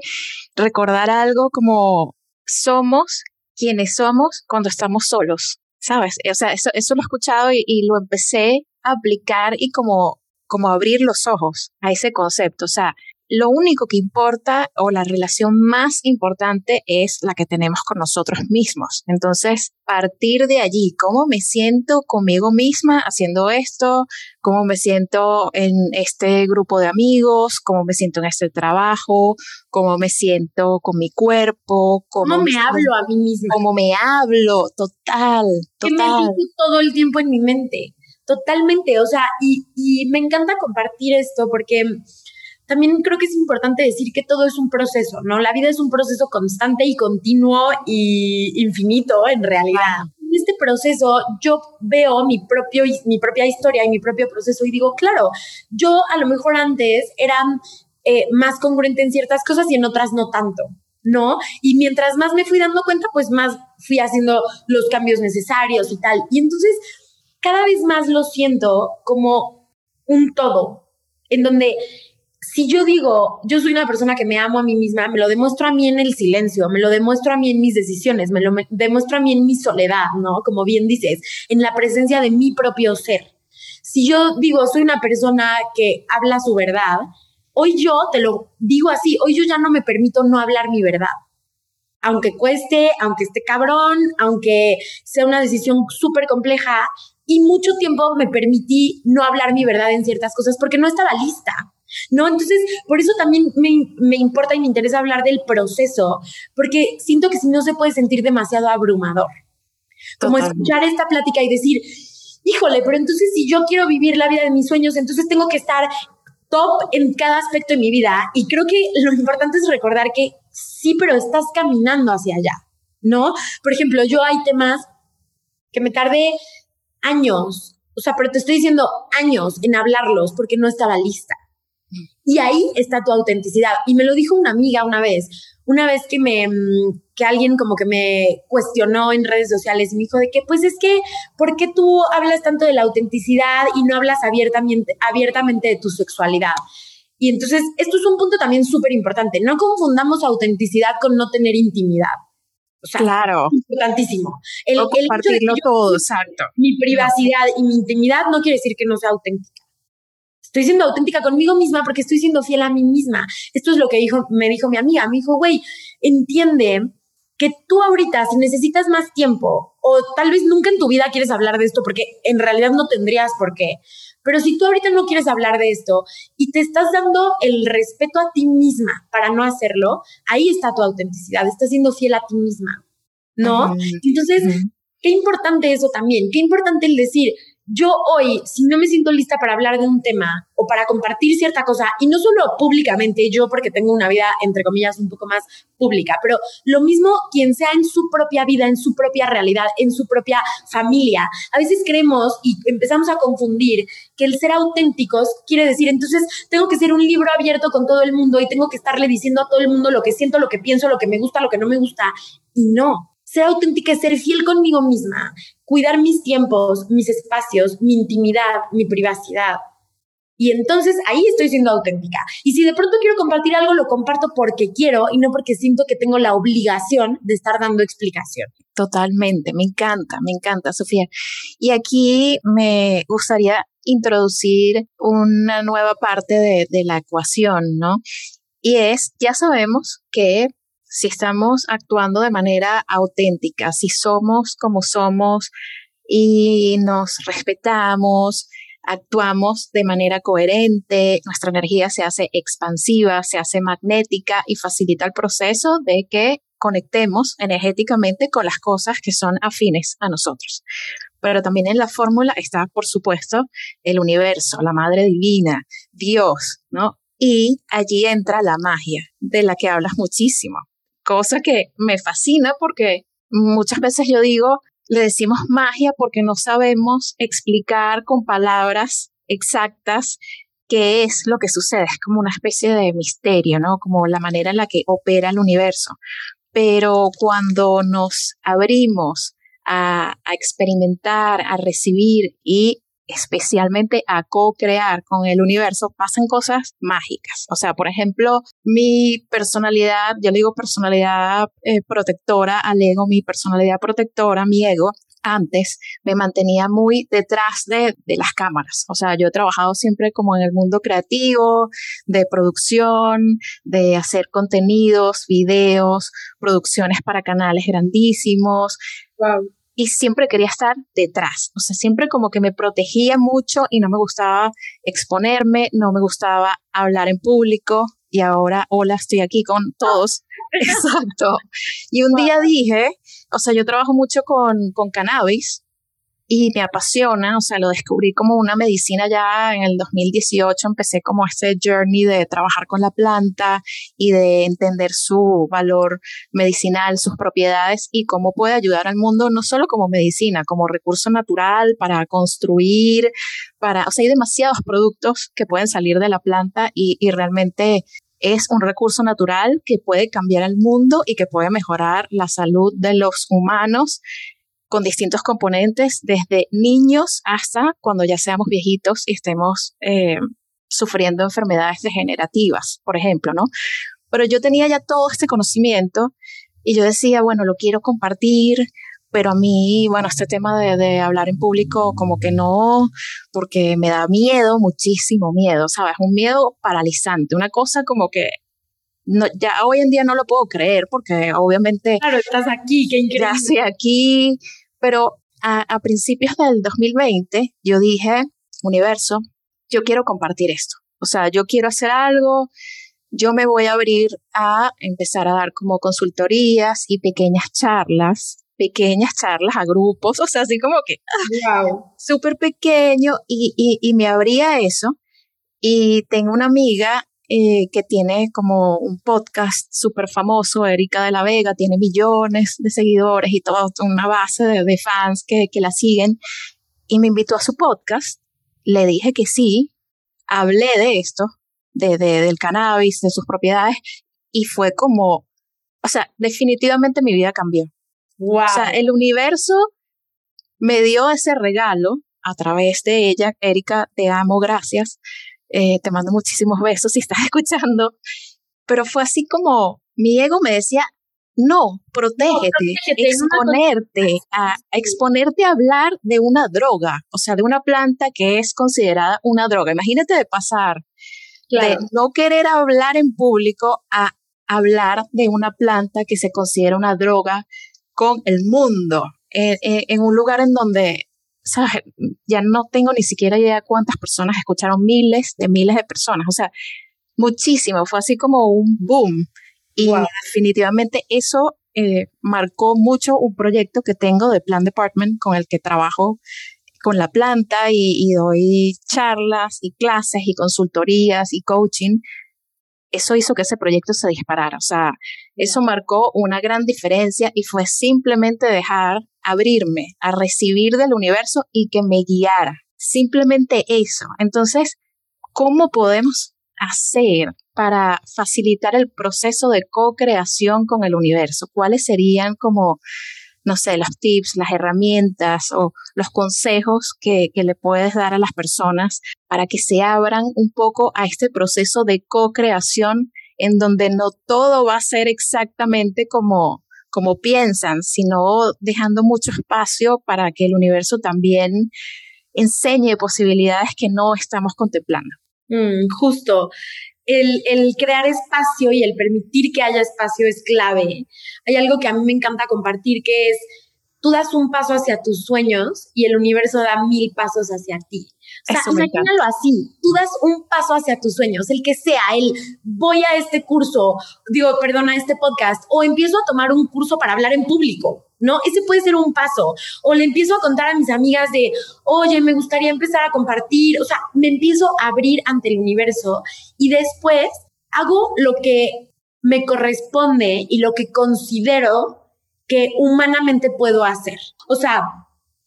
recordar algo como somos quienes somos cuando estamos solos, ¿sabes? O sea, eso, eso lo he escuchado y, lo empecé a aplicar y como, como abrir los ojos a ese concepto. O sea, lo único que importa o la relación más importante es la que tenemos con nosotros mismos. Entonces, partir de allí, cómo me siento conmigo misma haciendo esto, cómo me siento en este grupo de amigos, cómo me siento en este trabajo, cómo me siento con mi cuerpo, cómo, me, hablo a mí misma. Cómo me hablo, total, total. me todo el tiempo en mi mente, totalmente. O sea, y, y me encanta compartir esto porque también creo que es importante decir que todo es un proceso, ¿no? La vida es un proceso constante y continuo y infinito en realidad. En este proceso yo veo mi, propio, mi propia historia y mi propio proceso y digo, claro, yo a lo mejor antes era eh, más congruente en ciertas cosas y en otras no tanto. ¿no? Y mientras más me fui dando cuenta, pues más fui haciendo los cambios necesarios y tal. Y entonces, cada vez más lo siento como un todo, en donde si yo digo, yo soy una persona que me amo a mí misma, me lo demuestro a mí en el silencio, me lo demuestro a mí en mis decisiones, me lo demuestro a mí en mi soledad, ¿no? Como bien dices, en la presencia de mi propio ser. Si yo digo, soy una persona que habla su verdad, hoy yo te lo digo así, hoy yo ya no me permito no hablar mi verdad. Aunque cueste, aunque esté cabrón, aunque sea una decisión súper compleja, y mucho tiempo me permití no hablar mi verdad en ciertas cosas porque no estaba lista ¿no? Entonces, por eso también me, importa y me interesa hablar del proceso, porque siento que si no se puede sentir demasiado abrumador. Como escuchar esta plática y decir, híjole, pero entonces si yo quiero vivir la vida de mis sueños, entonces tengo que estar top en cada aspecto de mi vida. Y creo que lo importante es recordar que sí, pero estás caminando hacia allá, ¿no? Por ejemplo, yo hay temas que me tardé años, o sea, pero te estoy diciendo años en hablarlos porque no estaba lista. Y ahí está tu autenticidad. Y me lo dijo una amiga una vez, una vez que me, mm, que alguien como que me cuestionó en redes sociales y me dijo de que, pues es que, ¿por qué tú hablas tanto de la autenticidad y no hablas abiertamente, abiertamente de tu sexualidad? Y entonces, esto es un punto también súper importante. No confundamos autenticidad con no tener intimidad. O sea, claro. Importantísimo. El, compartirlo todo, exacto. Mi privacidad y mi intimidad no quiere decir que no sea auténtica. Estoy siendo auténtica conmigo misma porque estoy siendo fiel a mí misma. Esto es lo que dijo, me dijo mi amiga. Me dijo, güey, entiende que tú ahorita, si necesitas más tiempo, o tal vez nunca en tu vida quieres hablar de esto, porque en realidad no tendrías por qué, pero si tú ahorita no quieres hablar de esto y te estás dando el respeto a ti misma para no hacerlo, ahí está tu autenticidad, estás siendo fiel a ti misma, ¿no? Entonces, qué importante eso también, qué importante el decir, yo hoy, si no me siento lista para hablar de un tema o para compartir cierta cosa, y no solo públicamente, yo porque tengo una vida, entre comillas, un poco más pública, pero lo mismo quien sea en su propia vida, en su propia realidad, en su propia familia. A veces creemos y empezamos a confundir que el ser auténticos quiere decir, entonces tengo que ser un libro abierto con todo el mundo y tengo que estarle diciendo a todo el mundo lo que siento, lo que pienso, lo que me gusta, lo que no me gusta. Y no, ser auténtica ser fiel conmigo misma, cuidar mis tiempos, mis espacios, mi intimidad, mi privacidad. Y entonces ahí estoy siendo auténtica. Y si de pronto quiero compartir algo, lo comparto porque quiero y no porque siento que tengo la obligación de estar dando explicación. Totalmente, me encanta, me encanta, Sofía. Y aquí me gustaría introducir una nueva parte de la ecuación, ¿no? Y es, ya sabemos que si estamos actuando de manera auténtica, si somos como somos y nos respetamos, actuamos de manera coherente, nuestra energía se hace expansiva, se hace magnética y facilita el proceso de que conectemos energéticamente con las cosas que son afines a nosotros. Pero también en la fórmula está, por supuesto, el universo, la madre divina, Dios, ¿no? Y allí entra la magia, de la que hablas muchísimo, cosa que me fascina porque muchas veces yo digo, le decimos magia porque no sabemos explicar con palabras exactas qué es lo que sucede. Es como una especie de misterio, ¿no? Como la manera en la que opera el universo. Pero cuando nos abrimos a, a experimentar, a recibir y especialmente a co-crear con el universo, pasan cosas mágicas. O sea, por ejemplo, mi personalidad, yo le digo personalidad eh, protectora al ego, mi personalidad protectora, mi ego, antes me mantenía muy detrás de, de, las cámaras. O sea, yo he trabajado siempre como en el mundo creativo, de producción, de hacer contenidos, videos, producciones para canales grandísimos. Wow y siempre quería estar detrás. O sea, siempre como que me protegía mucho y no me gustaba exponerme, no me gustaba hablar en público y ahora, hola, estoy aquí con todos. Exacto. Y un día dije, o sea, yo trabajo mucho con, con cannabis y me apasiona, o sea, lo descubrí como una medicina ya en el 2018, empecé como este journey de trabajar con la planta y de entender su valor medicinal, sus propiedades y cómo puede ayudar al mundo, no solo como medicina, como recurso natural para construir, para, o sea, hay demasiados productos que pueden salir de la planta y, y realmente es un recurso natural que puede cambiar el mundo y que puede mejorar la salud de los humanos con distintos componentes, desde niños hasta cuando ya seamos viejitos y estemos eh, sufriendo enfermedades degenerativas, por ejemplo, ¿no? Pero yo tenía ya todo este conocimiento y yo decía, bueno, lo quiero compartir, pero a mí, bueno, este tema de, de, hablar en público como que no, porque me da miedo, muchísimo miedo, ¿sabes? Un miedo paralizante, una cosa como que no, ya hoy en día no lo puedo creer porque obviamente... Claro, estás aquí, qué increíble. Ya estoy aquí, pero a, principios del 2020 yo dije, universo, yo quiero compartir esto. O sea, yo quiero hacer algo, yo me voy a abrir a empezar a dar como consultorías y pequeñas charlas, pequeñas charlas a grupos, o sea, así como que wow. súper pequeño y, y, y me abría eso. Y tengo una amiga eh, que tiene como un podcast súper famoso, Erika de la Vega, tiene millones de seguidores y toda una base de, fans que, que, la siguen, y me invitó a su podcast, le dije que sí, hablé de esto, de, de, del cannabis, de sus propiedades, y fue como, o sea, definitivamente mi vida cambió. Wow. O sea, el universo me dio ese regalo a través de ella. Erika, te amo, gracias. Eh, te mando muchísimos besos si estás escuchando, pero fue así como mi ego me decía, no, protégete, exponerte, a, exponerte a hablar de una droga, o sea, de una planta que es considerada una droga. Imagínate de pasar de no querer hablar en público a hablar de una planta que se considera una droga con el mundo, en un lugar en donde ¿sabes? Ya no tengo ni siquiera idea cuántas personas escucharon, miles de miles de personas, o sea, muchísimo, fue así como un boom. Y definitivamente eso eh, marcó mucho un proyecto que tengo de Plan Department con el que trabajo con la planta y, y doy charlas y clases y consultorías y coaching eso hizo que ese proyecto se disparara. O sea, eso marcó una gran diferencia y fue simplemente dejar abrirme a recibir del universo y que me guiara. Simplemente eso. Entonces, ¿cómo podemos hacer para facilitar el proceso de co-creación con el universo? ¿Cuáles serían como no sé, los tips, las herramientas o los consejos que, que le puedes dar a las personas para que se abran un poco a este proceso de co-creación en donde no todo va a ser exactamente como, como piensan, sino dejando mucho espacio para que el universo también enseñe posibilidades que no estamos contemplando. Mm, justo. el, el, crear espacio y el permitir que haya espacio es clave. Hay algo que a mí me encanta compartir, que es, tú das un paso hacia tus sueños y el universo da mil pasos hacia ti. O sea, imagínalo así, tú das un paso hacia tus sueños, el que sea, el voy a este curso, digo, perdón, a este podcast, o empiezo a tomar un curso para hablar en público, ¿no? Ese puede ser un paso. O le empiezo a contar a mis amigas de, oye, me gustaría empezar a compartir, o sea, me empiezo a abrir ante el universo y después hago lo que me corresponde y lo que considero que humanamente puedo hacer. O sea,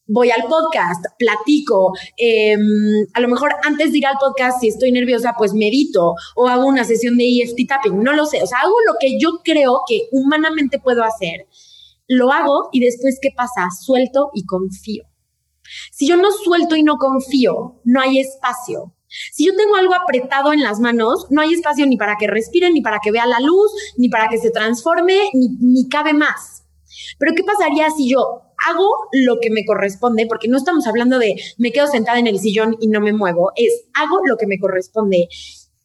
voy al podcast, platico, em, a lo mejor antes de ir al podcast, si estoy nerviosa, pues medito o hago una sesión de EFT tapping, no lo sé, o sea, hago lo que yo creo que humanamente puedo hacer, lo hago y después, ¿qué pasa? Suelto y confío. Si yo no suelto y no confío, no hay espacio. Si yo tengo algo apretado en las manos, no hay espacio ni para que respire, ni para que vea la luz, ni para que se transforme, ni, ni cabe más. Pero ¿qué pasaría si yo hago lo que me corresponde, porque no estamos hablando de me quedo sentada en el sillón y no me muevo, es hago lo que me corresponde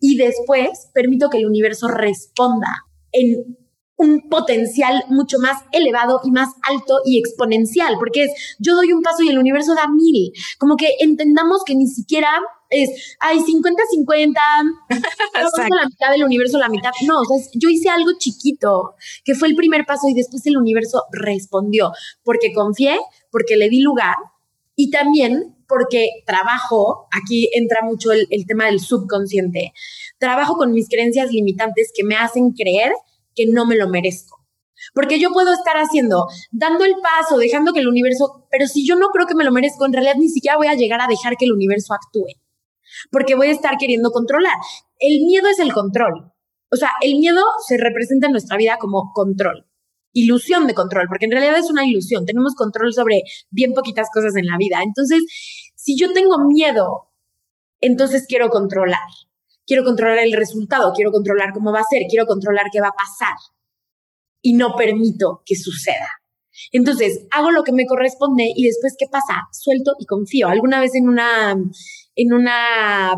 y después permito que el universo responda en un potencial mucho más elevado y más alto y exponencial, porque es yo doy un paso y el universo da mil. Como que entendamos que ni siquiera es, hay 50-50, la mitad del universo, la mitad. No, o sea, yo hice algo chiquito, que fue el primer paso y después el universo respondió, porque confié, porque le di lugar y también porque trabajo, aquí entra mucho el, el tema del subconsciente, trabajo con mis creencias limitantes que me hacen creer que no me lo merezco. Porque yo puedo estar haciendo, dando el paso, dejando que el universo, pero si yo no creo que me lo merezco, en realidad ni siquiera voy a llegar a dejar que el universo actúe. Porque voy a estar queriendo controlar. El miedo es el control. O sea, el miedo se representa en nuestra vida como control, ilusión de control, porque en realidad es una ilusión. Tenemos control sobre bien poquitas cosas en la vida. Entonces, si yo tengo miedo, entonces quiero controlar quiero controlar el resultado, quiero controlar cómo va a ser, quiero controlar qué va a pasar y no permito que suceda. Entonces, hago lo que me corresponde y después, ¿qué pasa? Suelto y confío. Alguna vez en una, en una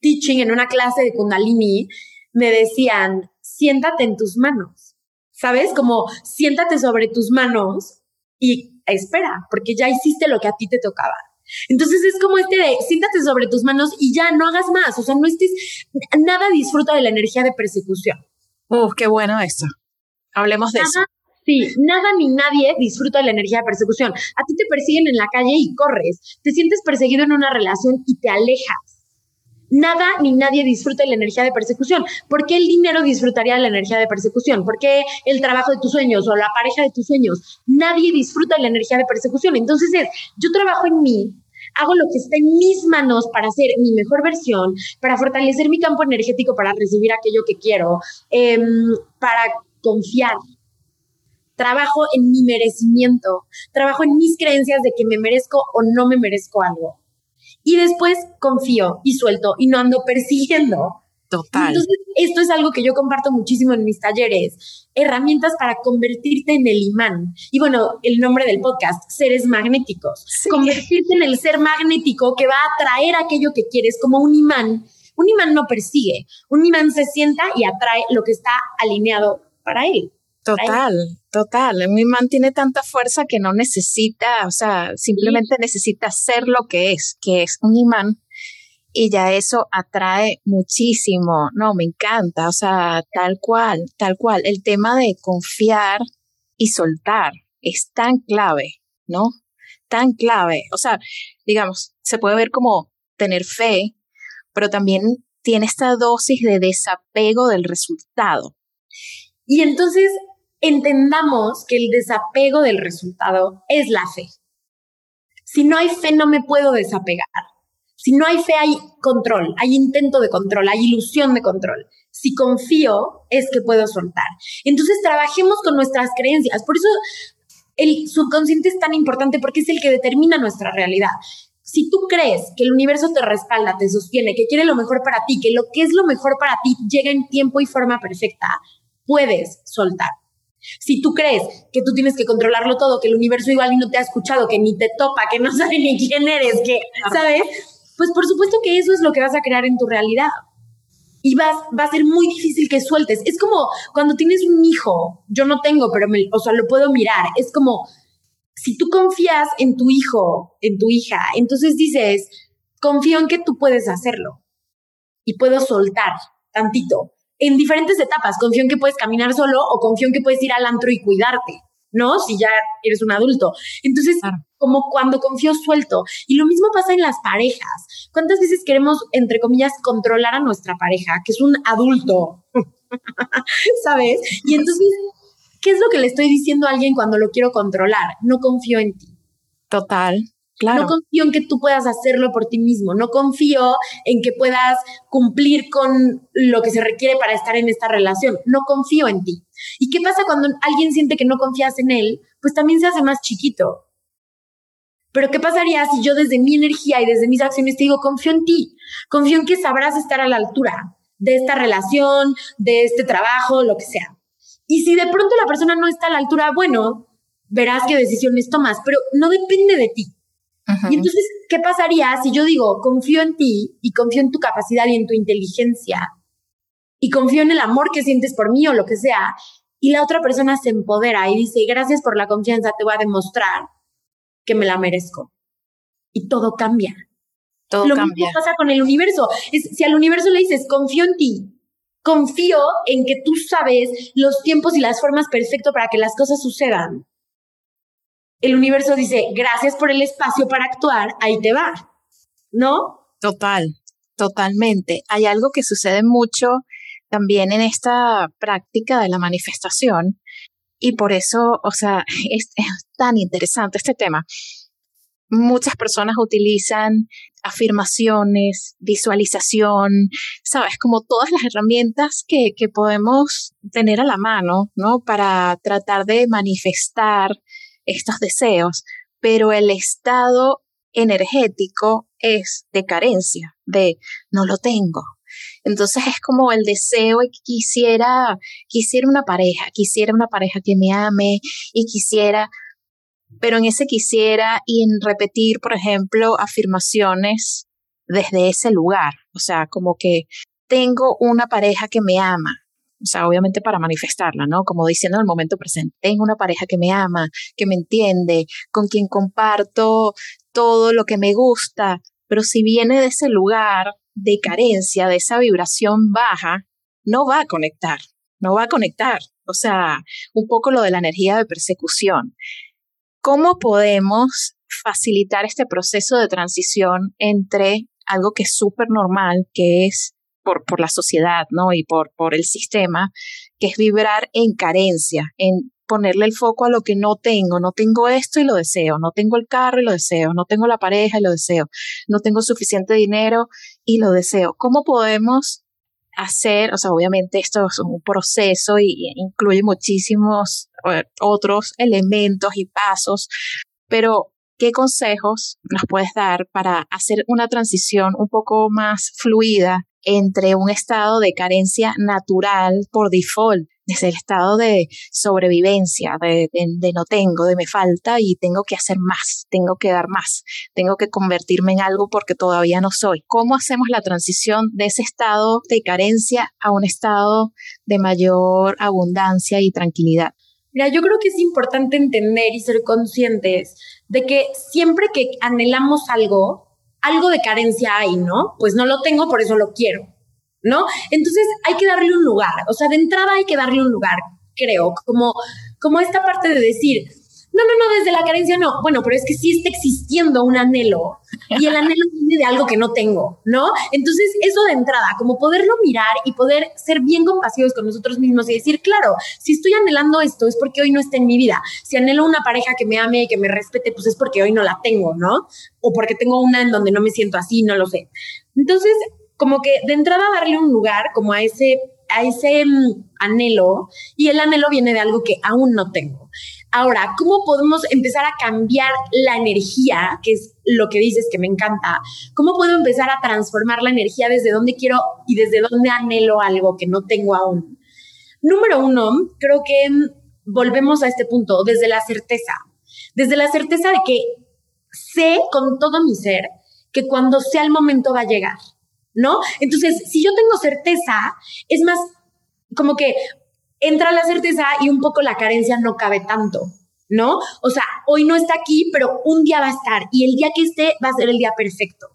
teaching, en una clase de Kundalini, me decían, siéntate en tus manos. ¿Sabes? Como siéntate sobre tus manos y espera, porque ya hiciste lo que a ti te tocaba. Entonces es como este de siéntate sobre tus manos y ya no hagas más, o sea, no estés, nada disfruta de la energía de persecución. Uf, qué bueno eso. Hablemos de eso. Sí, nada ni nadie disfruta de la energía de persecución. A ti te persiguen en la calle y corres, te sientes perseguido en una relación y te alejas nada ni nadie disfruta de la energía de persecución. ¿Por qué el dinero disfrutaría de la energía de persecución? ¿Por qué el trabajo de tus sueños o la pareja de tus sueños? Nadie disfruta de la energía de persecución. Entonces es, yo trabajo en mí, hago lo que está en mis manos para hacer mi mejor versión, para fortalecer mi campo energético, para recibir aquello que quiero, em, para confiar. Trabajo en mi merecimiento, trabajo en mis creencias de que me merezco o no me merezco algo y después confío y suelto y no ando persiguiendo. Total. Entonces, esto es algo que yo comparto muchísimo en mis talleres, herramientas para convertirte en el imán. Y bueno, el nombre del podcast, seres magnéticos. Convertirte en el ser magnético que va a atraer aquello que quieres como un imán. Un imán no persigue, un imán se sienta y atrae lo que está alineado para él. Total, total. Mi imán tiene tanta fuerza que no necesita, o sea, simplemente necesita ser lo que es, que es un imán. Y ya eso atrae muchísimo. No, me encanta. O sea, tal cual, tal cual. El tema de confiar y soltar es tan clave, ¿no? Tan clave. O sea, digamos, se puede ver como tener fe, pero también tiene esta dosis de desapego del resultado. Y entonces entendamos que el desapego del resultado es la fe. Si no hay fe, no me puedo desapegar. Si no hay fe, hay control, hay intento de control, hay ilusión de control. Si confío, es que puedo soltar. Entonces, trabajemos con nuestras creencias. Por eso el subconsciente es tan importante porque es el que determina nuestra realidad. Si tú crees que el universo te respalda, te sostiene, que quiere lo mejor para ti, que lo que es lo mejor para ti llega en tiempo y forma perfecta, puedes soltar. Si tú crees que tú tienes que controlarlo todo, que el universo igual no te ha escuchado, que ni te topa, que no sabe ni quién eres, que, ¿sabes? Pues por supuesto que eso es lo que vas a crear en tu realidad. y vas, va a ser muy difícil que sueltes. Es como cuando tienes un hijo, yo no tengo, pero me, o sea, lo puedo mirar. Es como si tú confías en tu hijo, en tu hija, entonces dices, confío en que tú puedes hacerlo y puedo soltar tantito. En diferentes etapas, confío en que puedes caminar solo o confío en que puedes ir al antro y cuidarte, ¿no? Si ya eres un adulto. Entonces, como cuando confío suelto. Y lo mismo pasa en las parejas. ¿Cuántas veces queremos, entre comillas, controlar a nuestra pareja, que es un adulto? ¿Sabes? Y entonces, ¿qué es lo que le estoy diciendo a alguien cuando lo quiero controlar? No confío en ti. Total. Claro. No confío en que tú puedas hacerlo por ti mismo. No confío en que puedas cumplir con lo que se requiere para estar en esta relación. No confío en ti. ¿Y qué pasa cuando alguien siente que no confías en él? Pues también se hace más chiquito. Pero ¿qué pasaría si yo desde mi energía y desde mis acciones te digo, confío en ti, confío en que sabrás estar a la altura de esta relación, de este trabajo, lo que sea? Y si de pronto la persona no está a la altura, bueno, verás qué decisiones tomas, pero no depende de ti. Y entonces, ¿qué pasaría si yo digo, confío en ti y confío en tu capacidad y en tu inteligencia y confío en el amor que sientes por mí o lo que sea? Y la otra persona se empodera y dice, gracias por la confianza, te voy a demostrar que me la merezco. Y todo cambia. Todo Lo cambia. mismo pasa con el universo. Es, si al universo le dices, confío en ti, confío en que tú sabes los tiempos y las formas perfecto para que las cosas sucedan. El universo dice, gracias por el espacio para actuar, ahí te va. ¿No? Total, totalmente. Hay algo que sucede mucho también en esta práctica de la manifestación y por eso, o sea, es, es tan interesante este tema. Muchas personas utilizan afirmaciones, visualización, sabes, como todas las herramientas que, que podemos tener a la mano, ¿no? Para tratar de manifestar estos deseos, pero el estado energético es de carencia, de no lo tengo. Entonces es como el deseo quisiera, quisiera una pareja, quisiera una pareja que me ame y quisiera, pero en ese quisiera y en repetir, por ejemplo, afirmaciones desde ese lugar, o sea, como que tengo una pareja que me ama, o sea, obviamente para manifestarla, ¿no? Como diciendo en el momento presente, tengo una pareja que me ama, que me entiende, con quien comparto todo lo que me gusta, pero si viene de ese lugar de carencia, de esa vibración baja, no va a conectar, no va a conectar. O sea, un poco lo de la energía de persecución. ¿Cómo podemos facilitar este proceso de transición entre algo que es súper normal, que es por, por, la sociedad, ¿no? Y por, por el sistema, que es vibrar en carencia, en ponerle el foco a lo que no tengo, no tengo esto y lo deseo, no tengo el carro y lo deseo, no tengo la pareja y lo deseo, no tengo suficiente dinero y lo deseo. ¿Cómo podemos hacer, o sea, obviamente esto es un proceso y, incluye muchísimos uh, otros elementos y pasos, pero ¿qué consejos nos puedes dar para hacer una transición un poco más fluida entre un estado de carencia natural por default, desde el estado de sobrevivencia, de, de, de, no tengo, de me falta y tengo que hacer más, tengo que dar más, tengo que convertirme en algo porque todavía no soy. ¿Cómo hacemos la transición de ese estado de carencia a un estado de mayor abundancia y tranquilidad? Mira, yo creo que es importante entender y ser conscientes de que siempre que anhelamos algo, algo de carencia hay, ¿no? Pues no lo tengo, por eso lo quiero, ¿no? Entonces hay que darle un lugar, o sea, de entrada hay que darle un lugar, creo, como, como esta parte de decir, no, no, no, desde la carencia no. Bueno, pero es que sí está existiendo un anhelo y el anhelo viene de algo que no tengo, ¿no? Entonces, eso de entrada, como poderlo mirar y poder ser bien compasivos con nosotros mismos y decir, claro, si estoy anhelando esto es porque hoy no está en mi vida. Si anhelo una pareja que me ame y que me respete, pues es porque hoy no la tengo, ¿no? O porque tengo una en donde no me siento así, no lo sé. Entonces, como que de entrada darle un lugar como a ese a ese um, anhelo y el anhelo viene de algo que aún no tengo. Ahora, ¿cómo podemos empezar a cambiar la energía, que es lo que dices que me encanta? ¿Cómo puedo empezar a transformar la energía desde donde quiero y desde donde anhelo algo que no tengo aún? Número uno, creo que volvemos a este punto, desde la certeza, desde la certeza de que sé con todo mi ser que cuando sea el momento va a llegar. ¿no? Entonces, si yo tengo certeza, es más como que entra la certeza y un poco la carencia no cabe tanto, ¿no? O sea, hoy no está aquí, pero un día va a estar y el día que esté va a ser el día perfecto,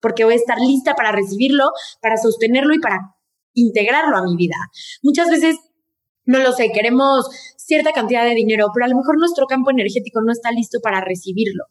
porque voy a estar lista para recibirlo, para sostenerlo y para integrarlo a mi vida. Muchas veces, no lo sé, queremos cierta cantidad de dinero, pero a lo mejor nuestro campo energético no está listo para recibirlo.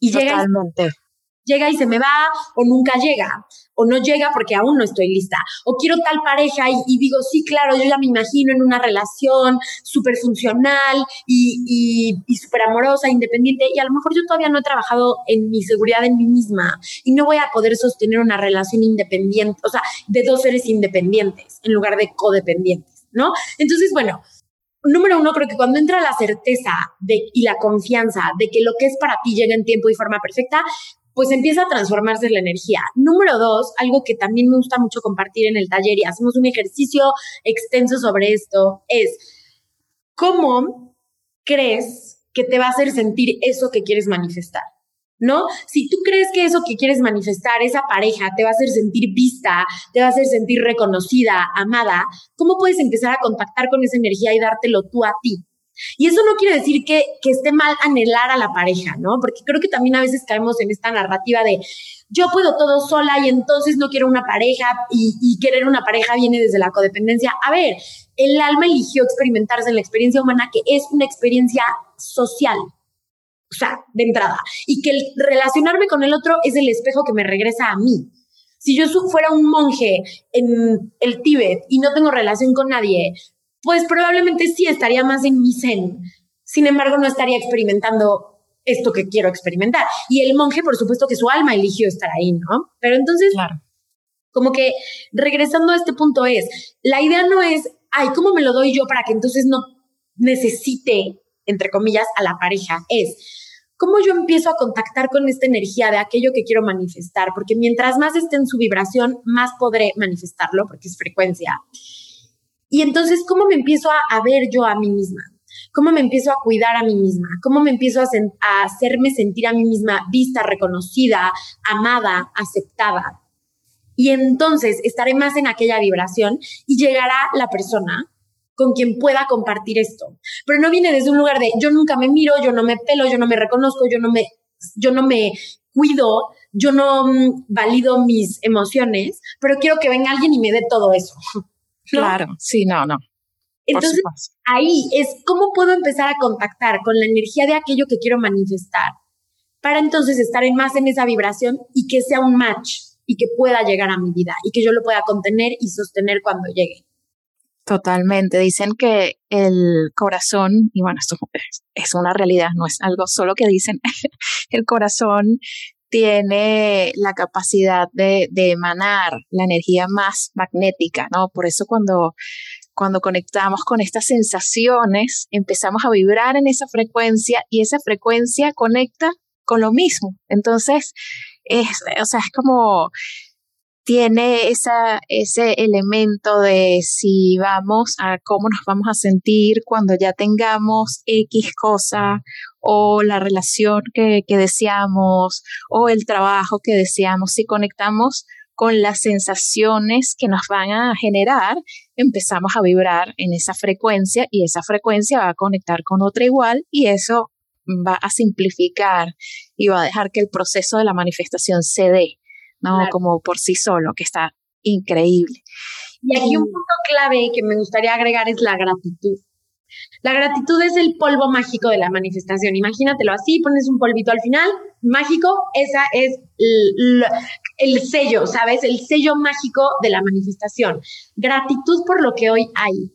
Y Totalmente llega y se me va o nunca llega o no llega porque aún no estoy lista o quiero tal pareja y, digo, sí, claro, yo ya me imagino en una relación súper funcional y, y, súper amorosa, independiente y a lo mejor yo todavía no he trabajado en mi seguridad en mí misma y no voy a poder sostener una relación independiente, o sea, de dos seres independientes en lugar de codependientes, ¿no? Entonces, bueno, número uno, creo que cuando entra la certeza de, y la confianza de que lo que es para ti llega en tiempo y forma perfecta, pues empieza a transformarse la energía. Número dos, algo que también me gusta mucho compartir en el taller y hacemos un ejercicio extenso sobre esto, es cómo crees que te va a hacer sentir eso que quieres manifestar. ¿No? Si tú crees que eso que quieres manifestar, esa pareja, te va a hacer sentir vista, te va a hacer sentir reconocida, amada, ¿cómo puedes empezar a contactar con esa energía y dártelo tú a ti? Y eso no quiere decir que, esté mal anhelar a la pareja, ¿no? Porque creo que también a veces caemos en esta narrativa de yo puedo todo sola y entonces no quiero una pareja y, y querer una pareja viene desde la codependencia. A ver, el alma eligió experimentarse en la experiencia humana que es una experiencia social. O sea, de entrada. Y que el relacionarme con el otro es el espejo que me regresa a mí. Si yo fuera un monje en el Tíbet y no tengo relación con nadie, pues probablemente sí estaría más en mi zen. Sin embargo, no estaría experimentando esto que quiero experimentar. Y el monje, por supuesto que su alma eligió estar ahí, ¿no? Pero entonces, como que regresando a este punto es, la idea no es, ay, ¿cómo me lo doy yo para que entonces no necesite, entre comillas, a la pareja? Es, ¿cómo yo empiezo a contactar con esta energía de aquello que quiero manifestar? Porque mientras más esté en su vibración, más podré manifestarlo, porque es frecuencia. Y entonces, ¿cómo me empiezo a, ver yo a mí misma? ¿Cómo me empiezo a cuidar a mí misma? ¿Cómo me empiezo a, hacerme sentir a mí misma vista, reconocida, amada, aceptada? Y entonces estaré más en aquella vibración y llegará la persona con quien pueda compartir esto. Pero no viene desde un lugar de yo nunca me miro, yo no me pelo, yo no me reconozco, yo no me, yo no me cuido, yo no mm, valido mis emociones, pero quiero que venga alguien y me dé todo eso. Claro, sí, no, no. Entonces, ahí es cómo puedo empezar a contactar con la energía de aquello que quiero manifestar para entonces estar en más en esa vibración y que sea un match y que pueda llegar a mi vida y que yo lo pueda contener y sostener cuando llegue. Totalmente. Dicen que el corazón, y bueno, esto es una realidad, no es algo solo que dicen, el corazón tiene la capacidad de, emanar la energía más magnética, ¿no? Por eso cuando, cuando conectamos con estas sensaciones, empezamos a vibrar en esa frecuencia y esa frecuencia conecta con lo mismo. Entonces, es, o sea, es como tiene ese elemento de si vamos a cómo nos vamos a sentir cuando ya tengamos X cosa o la relación que, que deseamos o el trabajo que deseamos, si conectamos con las sensaciones que nos van a generar, empezamos a vibrar en esa frecuencia y esa frecuencia va a conectar con otra igual y eso va a simplificar y va a dejar que el proceso de la manifestación se dé, ¿no? Como por sí solo, que está increíble. Y aquí un punto clave que me gustaría agregar es la gratitud. La gratitud es el polvo mágico de la manifestación. Imagínatelo así, pones un polvito al final, mágico, esa es el, sello, ¿sabes? El sello mágico de la manifestación. Gratitud por lo que hoy hay.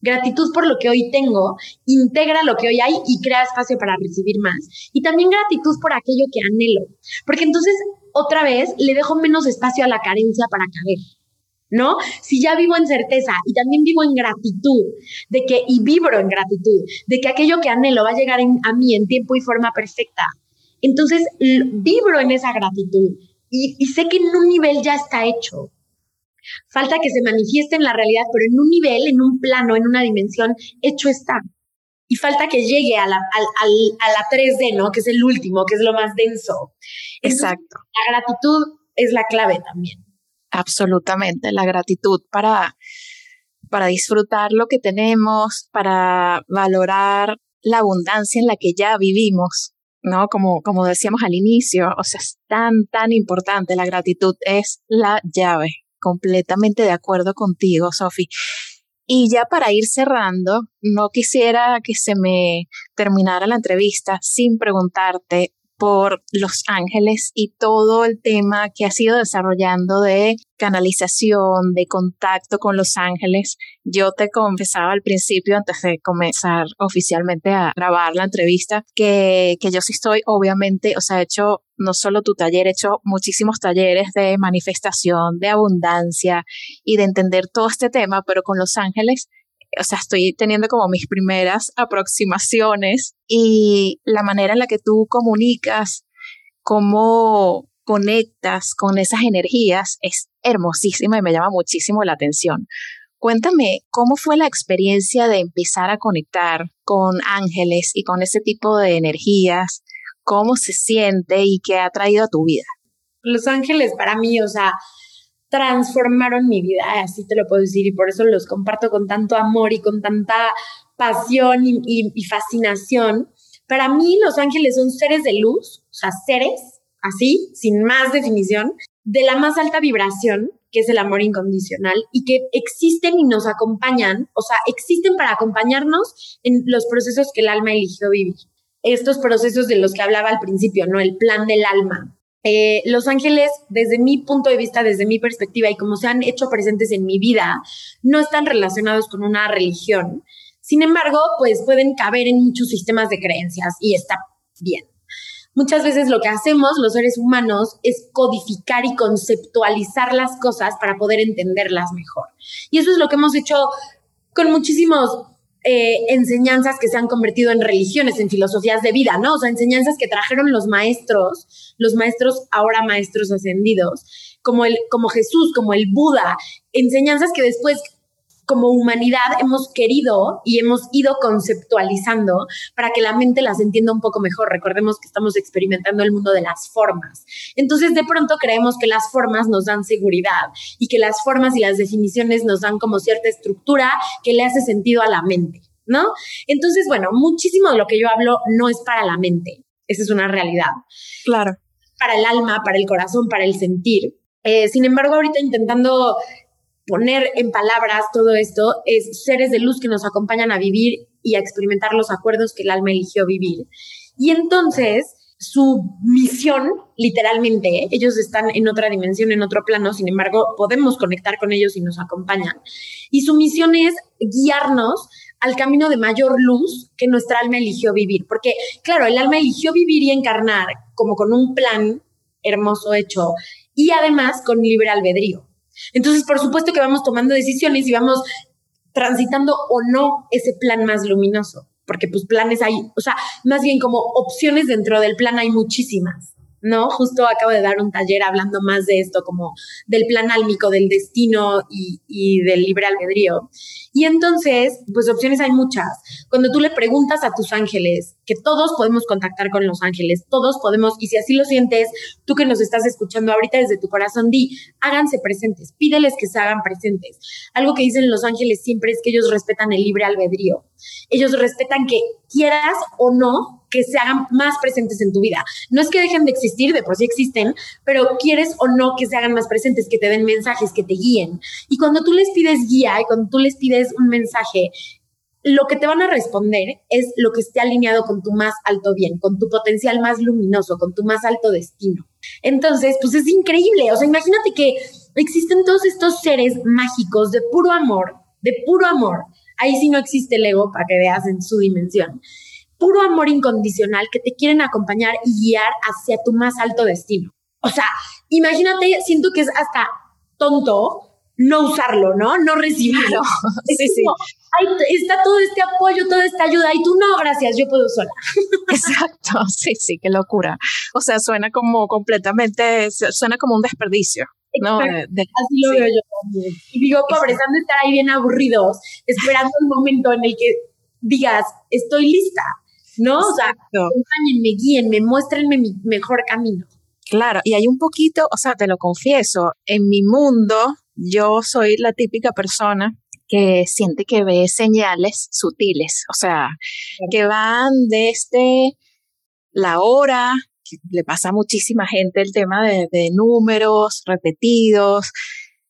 Gratitud por lo que hoy tengo, integra lo que hoy hay y crea espacio para recibir más. Y también gratitud por aquello que anhelo. Porque entonces, otra vez, le dejo menos espacio a la carencia para caber. ¿no? Si ya vivo en certeza y también vivo en gratitud, de que, y vibro en gratitud, de que aquello que anhelo va a llegar a mí en tiempo y forma perfecta, entonces vibro en esa gratitud y, y sé que en un nivel ya está hecho. Falta que se manifieste en la realidad, pero en un nivel, en un plano, en una dimensión, hecho está. Y falta que llegue a la, a la 3D, ¿no? Que es el último, que es lo más denso. Exacto. la gratitud es la clave también. Absolutamente, la gratitud para, para disfrutar lo que tenemos, para valorar la abundancia en la que ya vivimos, ¿no? Como, como decíamos al inicio, o sea, es tan, tan importante, la gratitud es la llave. Completamente de acuerdo contigo, Sofi. Y ya para ir cerrando, no quisiera que se me terminara la entrevista sin preguntarte por Los Ángeles y todo el tema que ha sido desarrollando de canalización, de contacto con Los Ángeles. Yo te confesaba al principio, antes de comenzar oficialmente a grabar la entrevista, que, que yo sí estoy, obviamente, o sea, he hecho no solo tu taller, he hecho muchísimos talleres de manifestación, de abundancia y de entender todo este tema, pero con Los Ángeles o sea, estoy teniendo como mis primeras aproximaciones y la manera en la que tú comunicas, cómo conectas con esas energías es hermosísima y me llama muchísimo la atención. Cuéntame, ¿cómo fue la experiencia de empezar a conectar con ángeles y con ese tipo de energías? ¿Cómo se siente y qué ha traído a tu vida? Los ángeles para mí, o sea, transformaron mi vida, así te lo puedo decir, y por eso los comparto con tanto amor y con tanta pasión y, fascinación. Para mí, los ángeles son seres de luz, o sea, seres, así, sin más definición, de la más alta vibración, que es el amor incondicional, y que existen y nos acompañan, o sea, existen para acompañarnos en los procesos que el alma eligió vivir. Estos procesos de los que hablaba al principio, ¿no? El plan del alma, eh, los ángeles, desde mi punto de vista, desde mi perspectiva y como se han hecho presentes en mi vida, no están relacionados con una religión. Sin embargo, pues pueden caber en muchos sistemas de creencias y está bien. Muchas veces lo que hacemos los seres humanos es codificar y conceptualizar las cosas para poder entenderlas mejor. Y eso es lo que hemos hecho con muchísimos eh, enseñanzas que se han convertido en religiones, en filosofías de vida, ¿no? O sea, enseñanzas que trajeron los maestros, los maestros ahora maestros ascendidos, como, el, como Jesús, como el Buda, enseñanzas que después como humanidad hemos querido y hemos ido conceptualizando para que la mente las entienda un poco mejor. Recordemos que estamos experimentando el mundo de las formas. Entonces, de pronto creemos que las formas nos dan seguridad y que las formas y las definiciones nos dan como cierta estructura que le hace sentido a la mente, ¿no? Entonces, bueno, muchísimo de lo que yo hablo no es para la mente. Esa es una realidad. Claro. Para el alma, para el corazón, para el sentir. Eh, sin embargo, ahorita intentando poner en palabras todo esto es seres de luz que nos acompañan a vivir y a experimentar los acuerdos que el alma eligió vivir. Y entonces su misión, literalmente, ellos están en otra dimensión, en otro plano, sin embargo, podemos conectar con ellos y nos acompañan. Y su misión es guiarnos al camino de mayor luz que nuestra alma eligió vivir. Porque, claro, el alma eligió vivir y encarnar como con un plan hermoso hecho y además con libre albedrío. Entonces, por supuesto que vamos tomando decisiones y vamos transitando o no ese plan más luminoso, porque pues planes hay, o sea, más bien como opciones dentro del plan hay muchísimas. ¿No? Justo acabo de dar un taller hablando más de esto, como del plan álmico, del destino y, y, del libre albedrío. Y entonces, pues opciones hay muchas. Cuando tú le preguntas a tus ángeles, que todos podemos contactar con los ángeles, todos podemos, y si así lo sientes, tú que nos estás escuchando ahorita desde tu corazón, di, háganse presentes, pídeles que se hagan presentes. Algo que dicen los ángeles siempre es que ellos respetan el libre albedrío. Ellos respetan que quieras o no que se hagan más presentes en tu vida. No es que dejen de existir, de por sí existen, pero quieres o no que se hagan más presentes, que te den mensajes, que te guíen. Y cuando tú les pides guía y cuando tú les pides un mensaje, lo que te van a responder es lo que esté alineado con tu más alto bien, con tu potencial más luminoso, con tu más alto destino. Entonces, pues es increíble. O sea, imagínate que existen todos estos seres mágicos de puro amor, de puro amor. Ahí sí no existe el ego para que veas en su dimensión puro amor incondicional que te quieren acompañar y guiar hacia tu más alto destino. O sea, imagínate, siento que es hasta tonto no usarlo, ¿no? No recibirlo. sí, sí. está todo este apoyo, toda esta ayuda y tú no, gracias, yo puedo sola. Exacto, sí, sí, qué locura. O sea, suena como completamente, suena como un desperdicio. No, Así lo veo yo también. Y digo, pobres, han de estar ahí bien aburridos, esperando el momento en el que digas, estoy lista, ¿no? O sea, acompáñenme, guíenme, muéstrenme mi mejor camino. Claro, y hay un poquito, o sea, te lo confieso, en mi mundo yo soy la típica persona que siente que ve señales sutiles, o sea, que van desde la hora, que le pasa a muchísima gente el tema de, de números repetidos,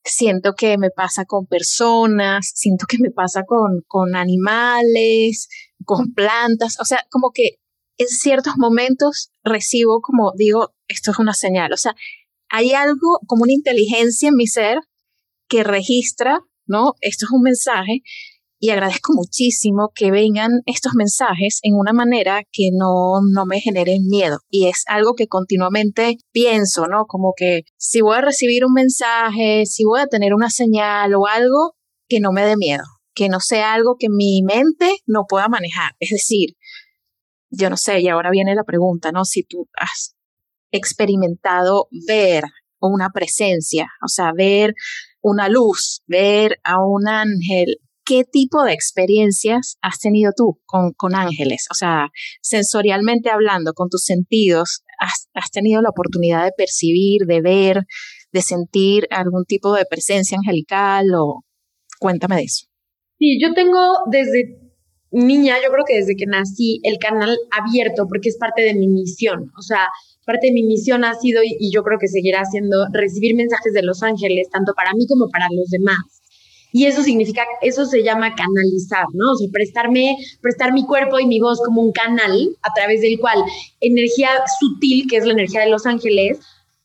siento que me pasa con personas, siento que me pasa con, con animales, con plantas, o sea, como que en ciertos momentos recibo como digo, esto es una señal, o sea, hay algo como una inteligencia en mi ser que registra, ¿no? Esto es un mensaje y agradezco muchísimo que vengan estos mensajes en una manera que no, no me generen miedo. Y es algo que continuamente pienso, ¿no? Como que si voy a recibir un mensaje, si voy a tener una señal o algo, que no me dé miedo, que no sea algo que mi mente no pueda manejar. Es decir, yo no sé, y ahora viene la pregunta, ¿no? Si tú has experimentado ver una presencia, o sea, ver una luz, ver a un ángel, ¿qué tipo de experiencias has tenido tú con, con ángeles? O sea, sensorialmente hablando, con tus sentidos, has, has, tenido la oportunidad de percibir, de ver, de sentir algún tipo de presencia angelical o cuéntame de eso. Sí, yo tengo desde niña, yo creo que desde que nací, el canal abierto porque es parte de mi misión. O sea, parte de mi misión ha sido, y, yo creo que seguirá siendo, recibir mensajes de los ángeles, tanto para mí como para los demás. Y eso significa, eso se llama canalizar, ¿no? O sea, prestarme, prestar mi cuerpo y mi voz como un canal a través del cual energía sutil, que es la energía de los ángeles,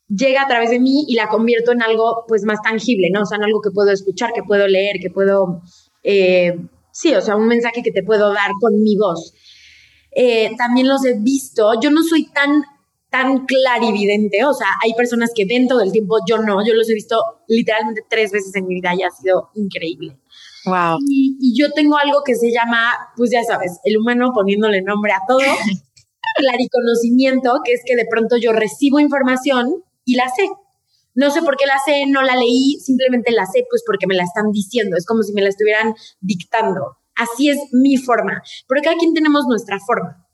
llega a través de mí y la convierto en algo pues más tangible, ¿no? O sea, en algo que puedo escuchar, que puedo leer, que puedo, eh, sí, o sea, un mensaje que te puedo dar con mi voz. Eh, también los he visto, yo no soy tan tan clarividente, o sea, hay personas que ven todo el tiempo, yo no, yo los he visto literalmente tres veces en mi vida y ha sido increíble. Wow. Y, yo tengo algo que se llama, pues ya sabes, el humano poniéndole nombre a todo, clariconocimiento, que es que de pronto yo recibo información y la sé. No sé por qué la sé, no la leí, simplemente la sé pues porque me la están diciendo, es como si me la estuvieran dictando. Así es mi forma, pero cada quien tenemos nuestra forma.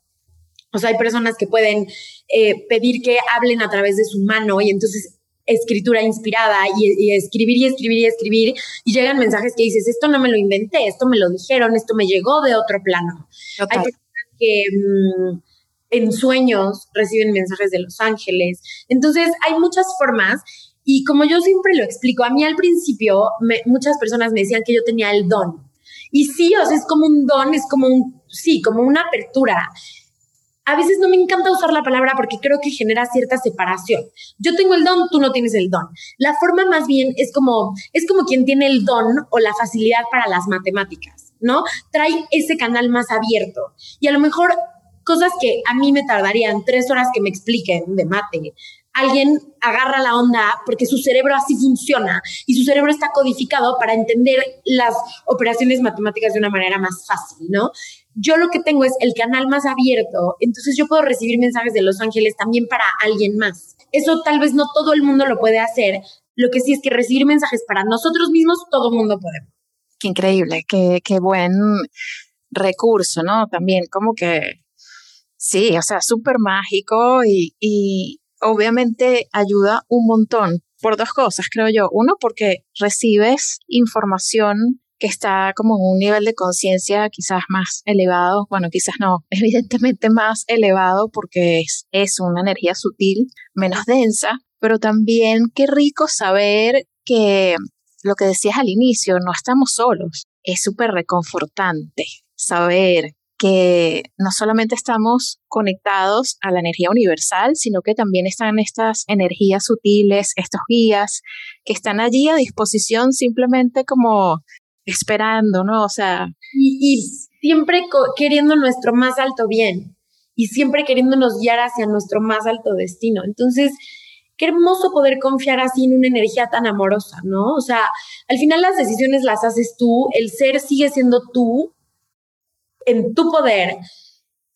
O sea, hay personas que pueden eh, pedir que hablen a través de su mano y entonces escritura inspirada y, escribir y escribir y escribir y llegan mensajes que dices, esto no me lo inventé, esto me lo dijeron, esto me llegó de otro plano. Hay personas que mm, en sueños reciben mensajes de los ángeles. Entonces, hay muchas formas y como yo siempre lo explico, a mí al principio muchas personas me decían que yo tenía el don. Y sí, o sea, es como un don, es como un, sí, como una apertura a veces no me encanta usar la palabra porque creo que genera cierta separación. Yo tengo el don, tú no tienes el don. La forma más bien es como, es como quien tiene el don o la facilidad para las matemáticas, ¿no? Trae ese canal más abierto. Y a lo mejor cosas que a mí me tardarían tres horas que me expliquen de mate, alguien agarra la onda porque su cerebro así funciona y su cerebro está codificado para entender las operaciones matemáticas de una manera más fácil, ¿no? Yo lo que tengo es el canal más abierto, entonces yo puedo recibir mensajes de los ángeles también para alguien más. Eso tal vez no todo el mundo lo puede hacer, lo que sí es que recibir mensajes para nosotros mismos, todo el mundo puede. Qué increíble, qué, qué buen recurso, ¿no? También como que, sí, o sea, súper mágico y obviamente ayuda un montón por dos cosas, creo yo. Uno, porque recibes información que está como en un nivel de conciencia quizás más elevado, bueno, quizás no, evidentemente más elevado porque es, es una energía sutil, menos densa, pero también qué rico saber que lo que decías al inicio, no estamos solos. Es súper reconfortante saber no solamente estamos conectados a la energía universal, sino que también están estas energías sutiles, estos guías que están allí a disposición simplemente como esperando, ¿no? O sea. Y, siempre queriendo nuestro más alto bien y siempre queriéndonos guiar hacia nuestro más alto destino. Entonces, qué hermoso poder confiar así en una energía tan amorosa, ¿no? O sea, al final las decisiones las haces tú, el ser sigue siendo tú, en tu poder,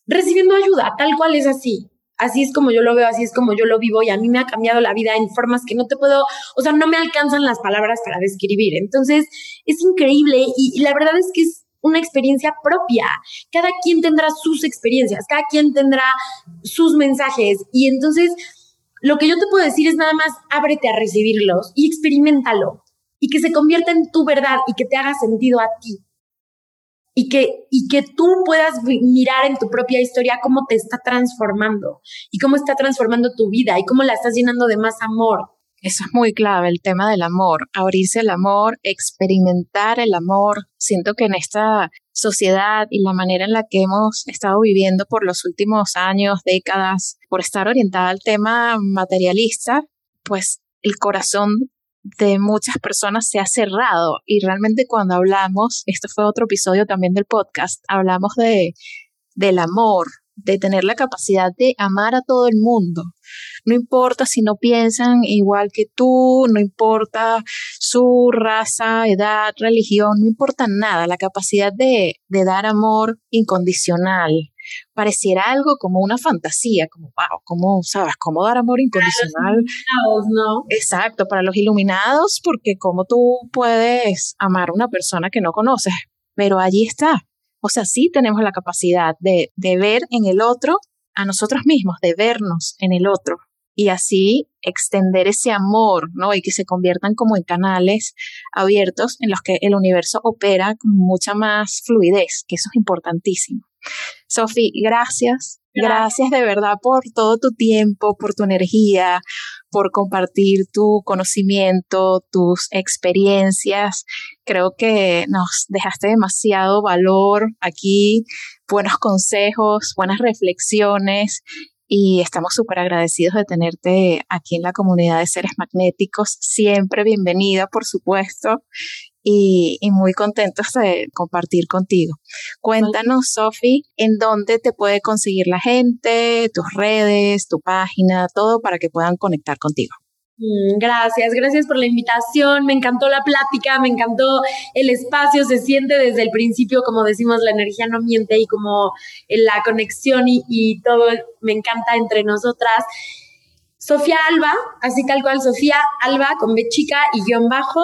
recibiendo ayuda, tal cual es así. Así es como yo lo veo, así es como yo lo vivo y a mí me ha cambiado la vida en formas que no te puedo, o sea, no me alcanzan las palabras para describir. Entonces, es increíble y, la verdad es que es una experiencia propia. Cada quien tendrá sus experiencias, cada quien tendrá sus mensajes y entonces lo que yo te puedo decir es nada más ábrete a recibirlos y experimentalo y que se convierta en tu verdad y que te haga sentido a ti. Y que, y que tú puedas mirar en tu propia historia cómo te está transformando y cómo está transformando tu vida y cómo la estás llenando de más amor. Eso es muy clave, el tema del amor, abrirse al amor, experimentar el amor. Siento que en esta sociedad y la manera en la que hemos estado viviendo por los últimos años, décadas, por estar orientada al tema materialista, pues el corazón de muchas personas se ha cerrado y realmente cuando hablamos, esto fue otro episodio también del podcast, hablamos de del amor, de tener la capacidad de amar a todo el mundo. No importa si no piensan igual que tú, no importa su raza, edad, religión, no importa nada, la capacidad de, de dar amor incondicional. Pareciera algo como una fantasía, como, wow, ¿cómo, sabes, cómo dar amor incondicional? ¿no? Exacto, para los iluminados, porque cómo tú puedes amar a una persona que no conoces, pero allí está, o sea, sí tenemos la capacidad de, ver en el otro a nosotros mismos, de vernos en el otro y así extender ese amor, ¿no? Y que se conviertan como en canales abiertos en los que el universo opera con mucha más fluidez, que eso es importantísimo. Sofi, gracias Gracias de verdad por todo tu tiempo, por tu energía, por compartir tu conocimiento, tus experiencias. Creo que nos dejaste demasiado valor aquí, buenos consejos, buenas reflexiones y estamos súper agradecidos de tenerte aquí en la comunidad de seres magnéticos. Siempre bienvenida, por supuesto y, muy contentos de compartir contigo. Cuéntanos, Sofi, en dónde te puede conseguir la gente, tus redes, tu página, todo para que puedan conectar contigo. Mm, gracias, gracias por la invitación. Me encantó la plática, me encantó el espacio. Se siente desde el principio, como decimos, la energía no miente y como la conexión y, y todo me encanta entre nosotras. Sofía Alba, así tal cual, Sofía Alba con B chica y guion bajo.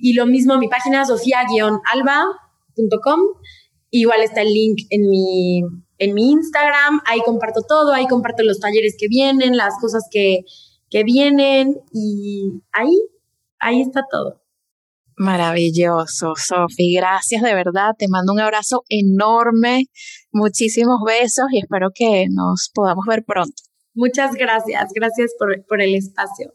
Y lo mismo mi página, sofía-alba.com. Igual está el link en mi, en mi Instagram. Ahí comparto todo, ahí comparto los talleres que vienen, las cosas que, que vienen. Y ahí, ahí está todo. Maravilloso, Sofi. Gracias de verdad. Te mando un abrazo enorme, muchísimos besos y espero que nos podamos ver pronto. Muchas gracias, gracias por, por el espacio.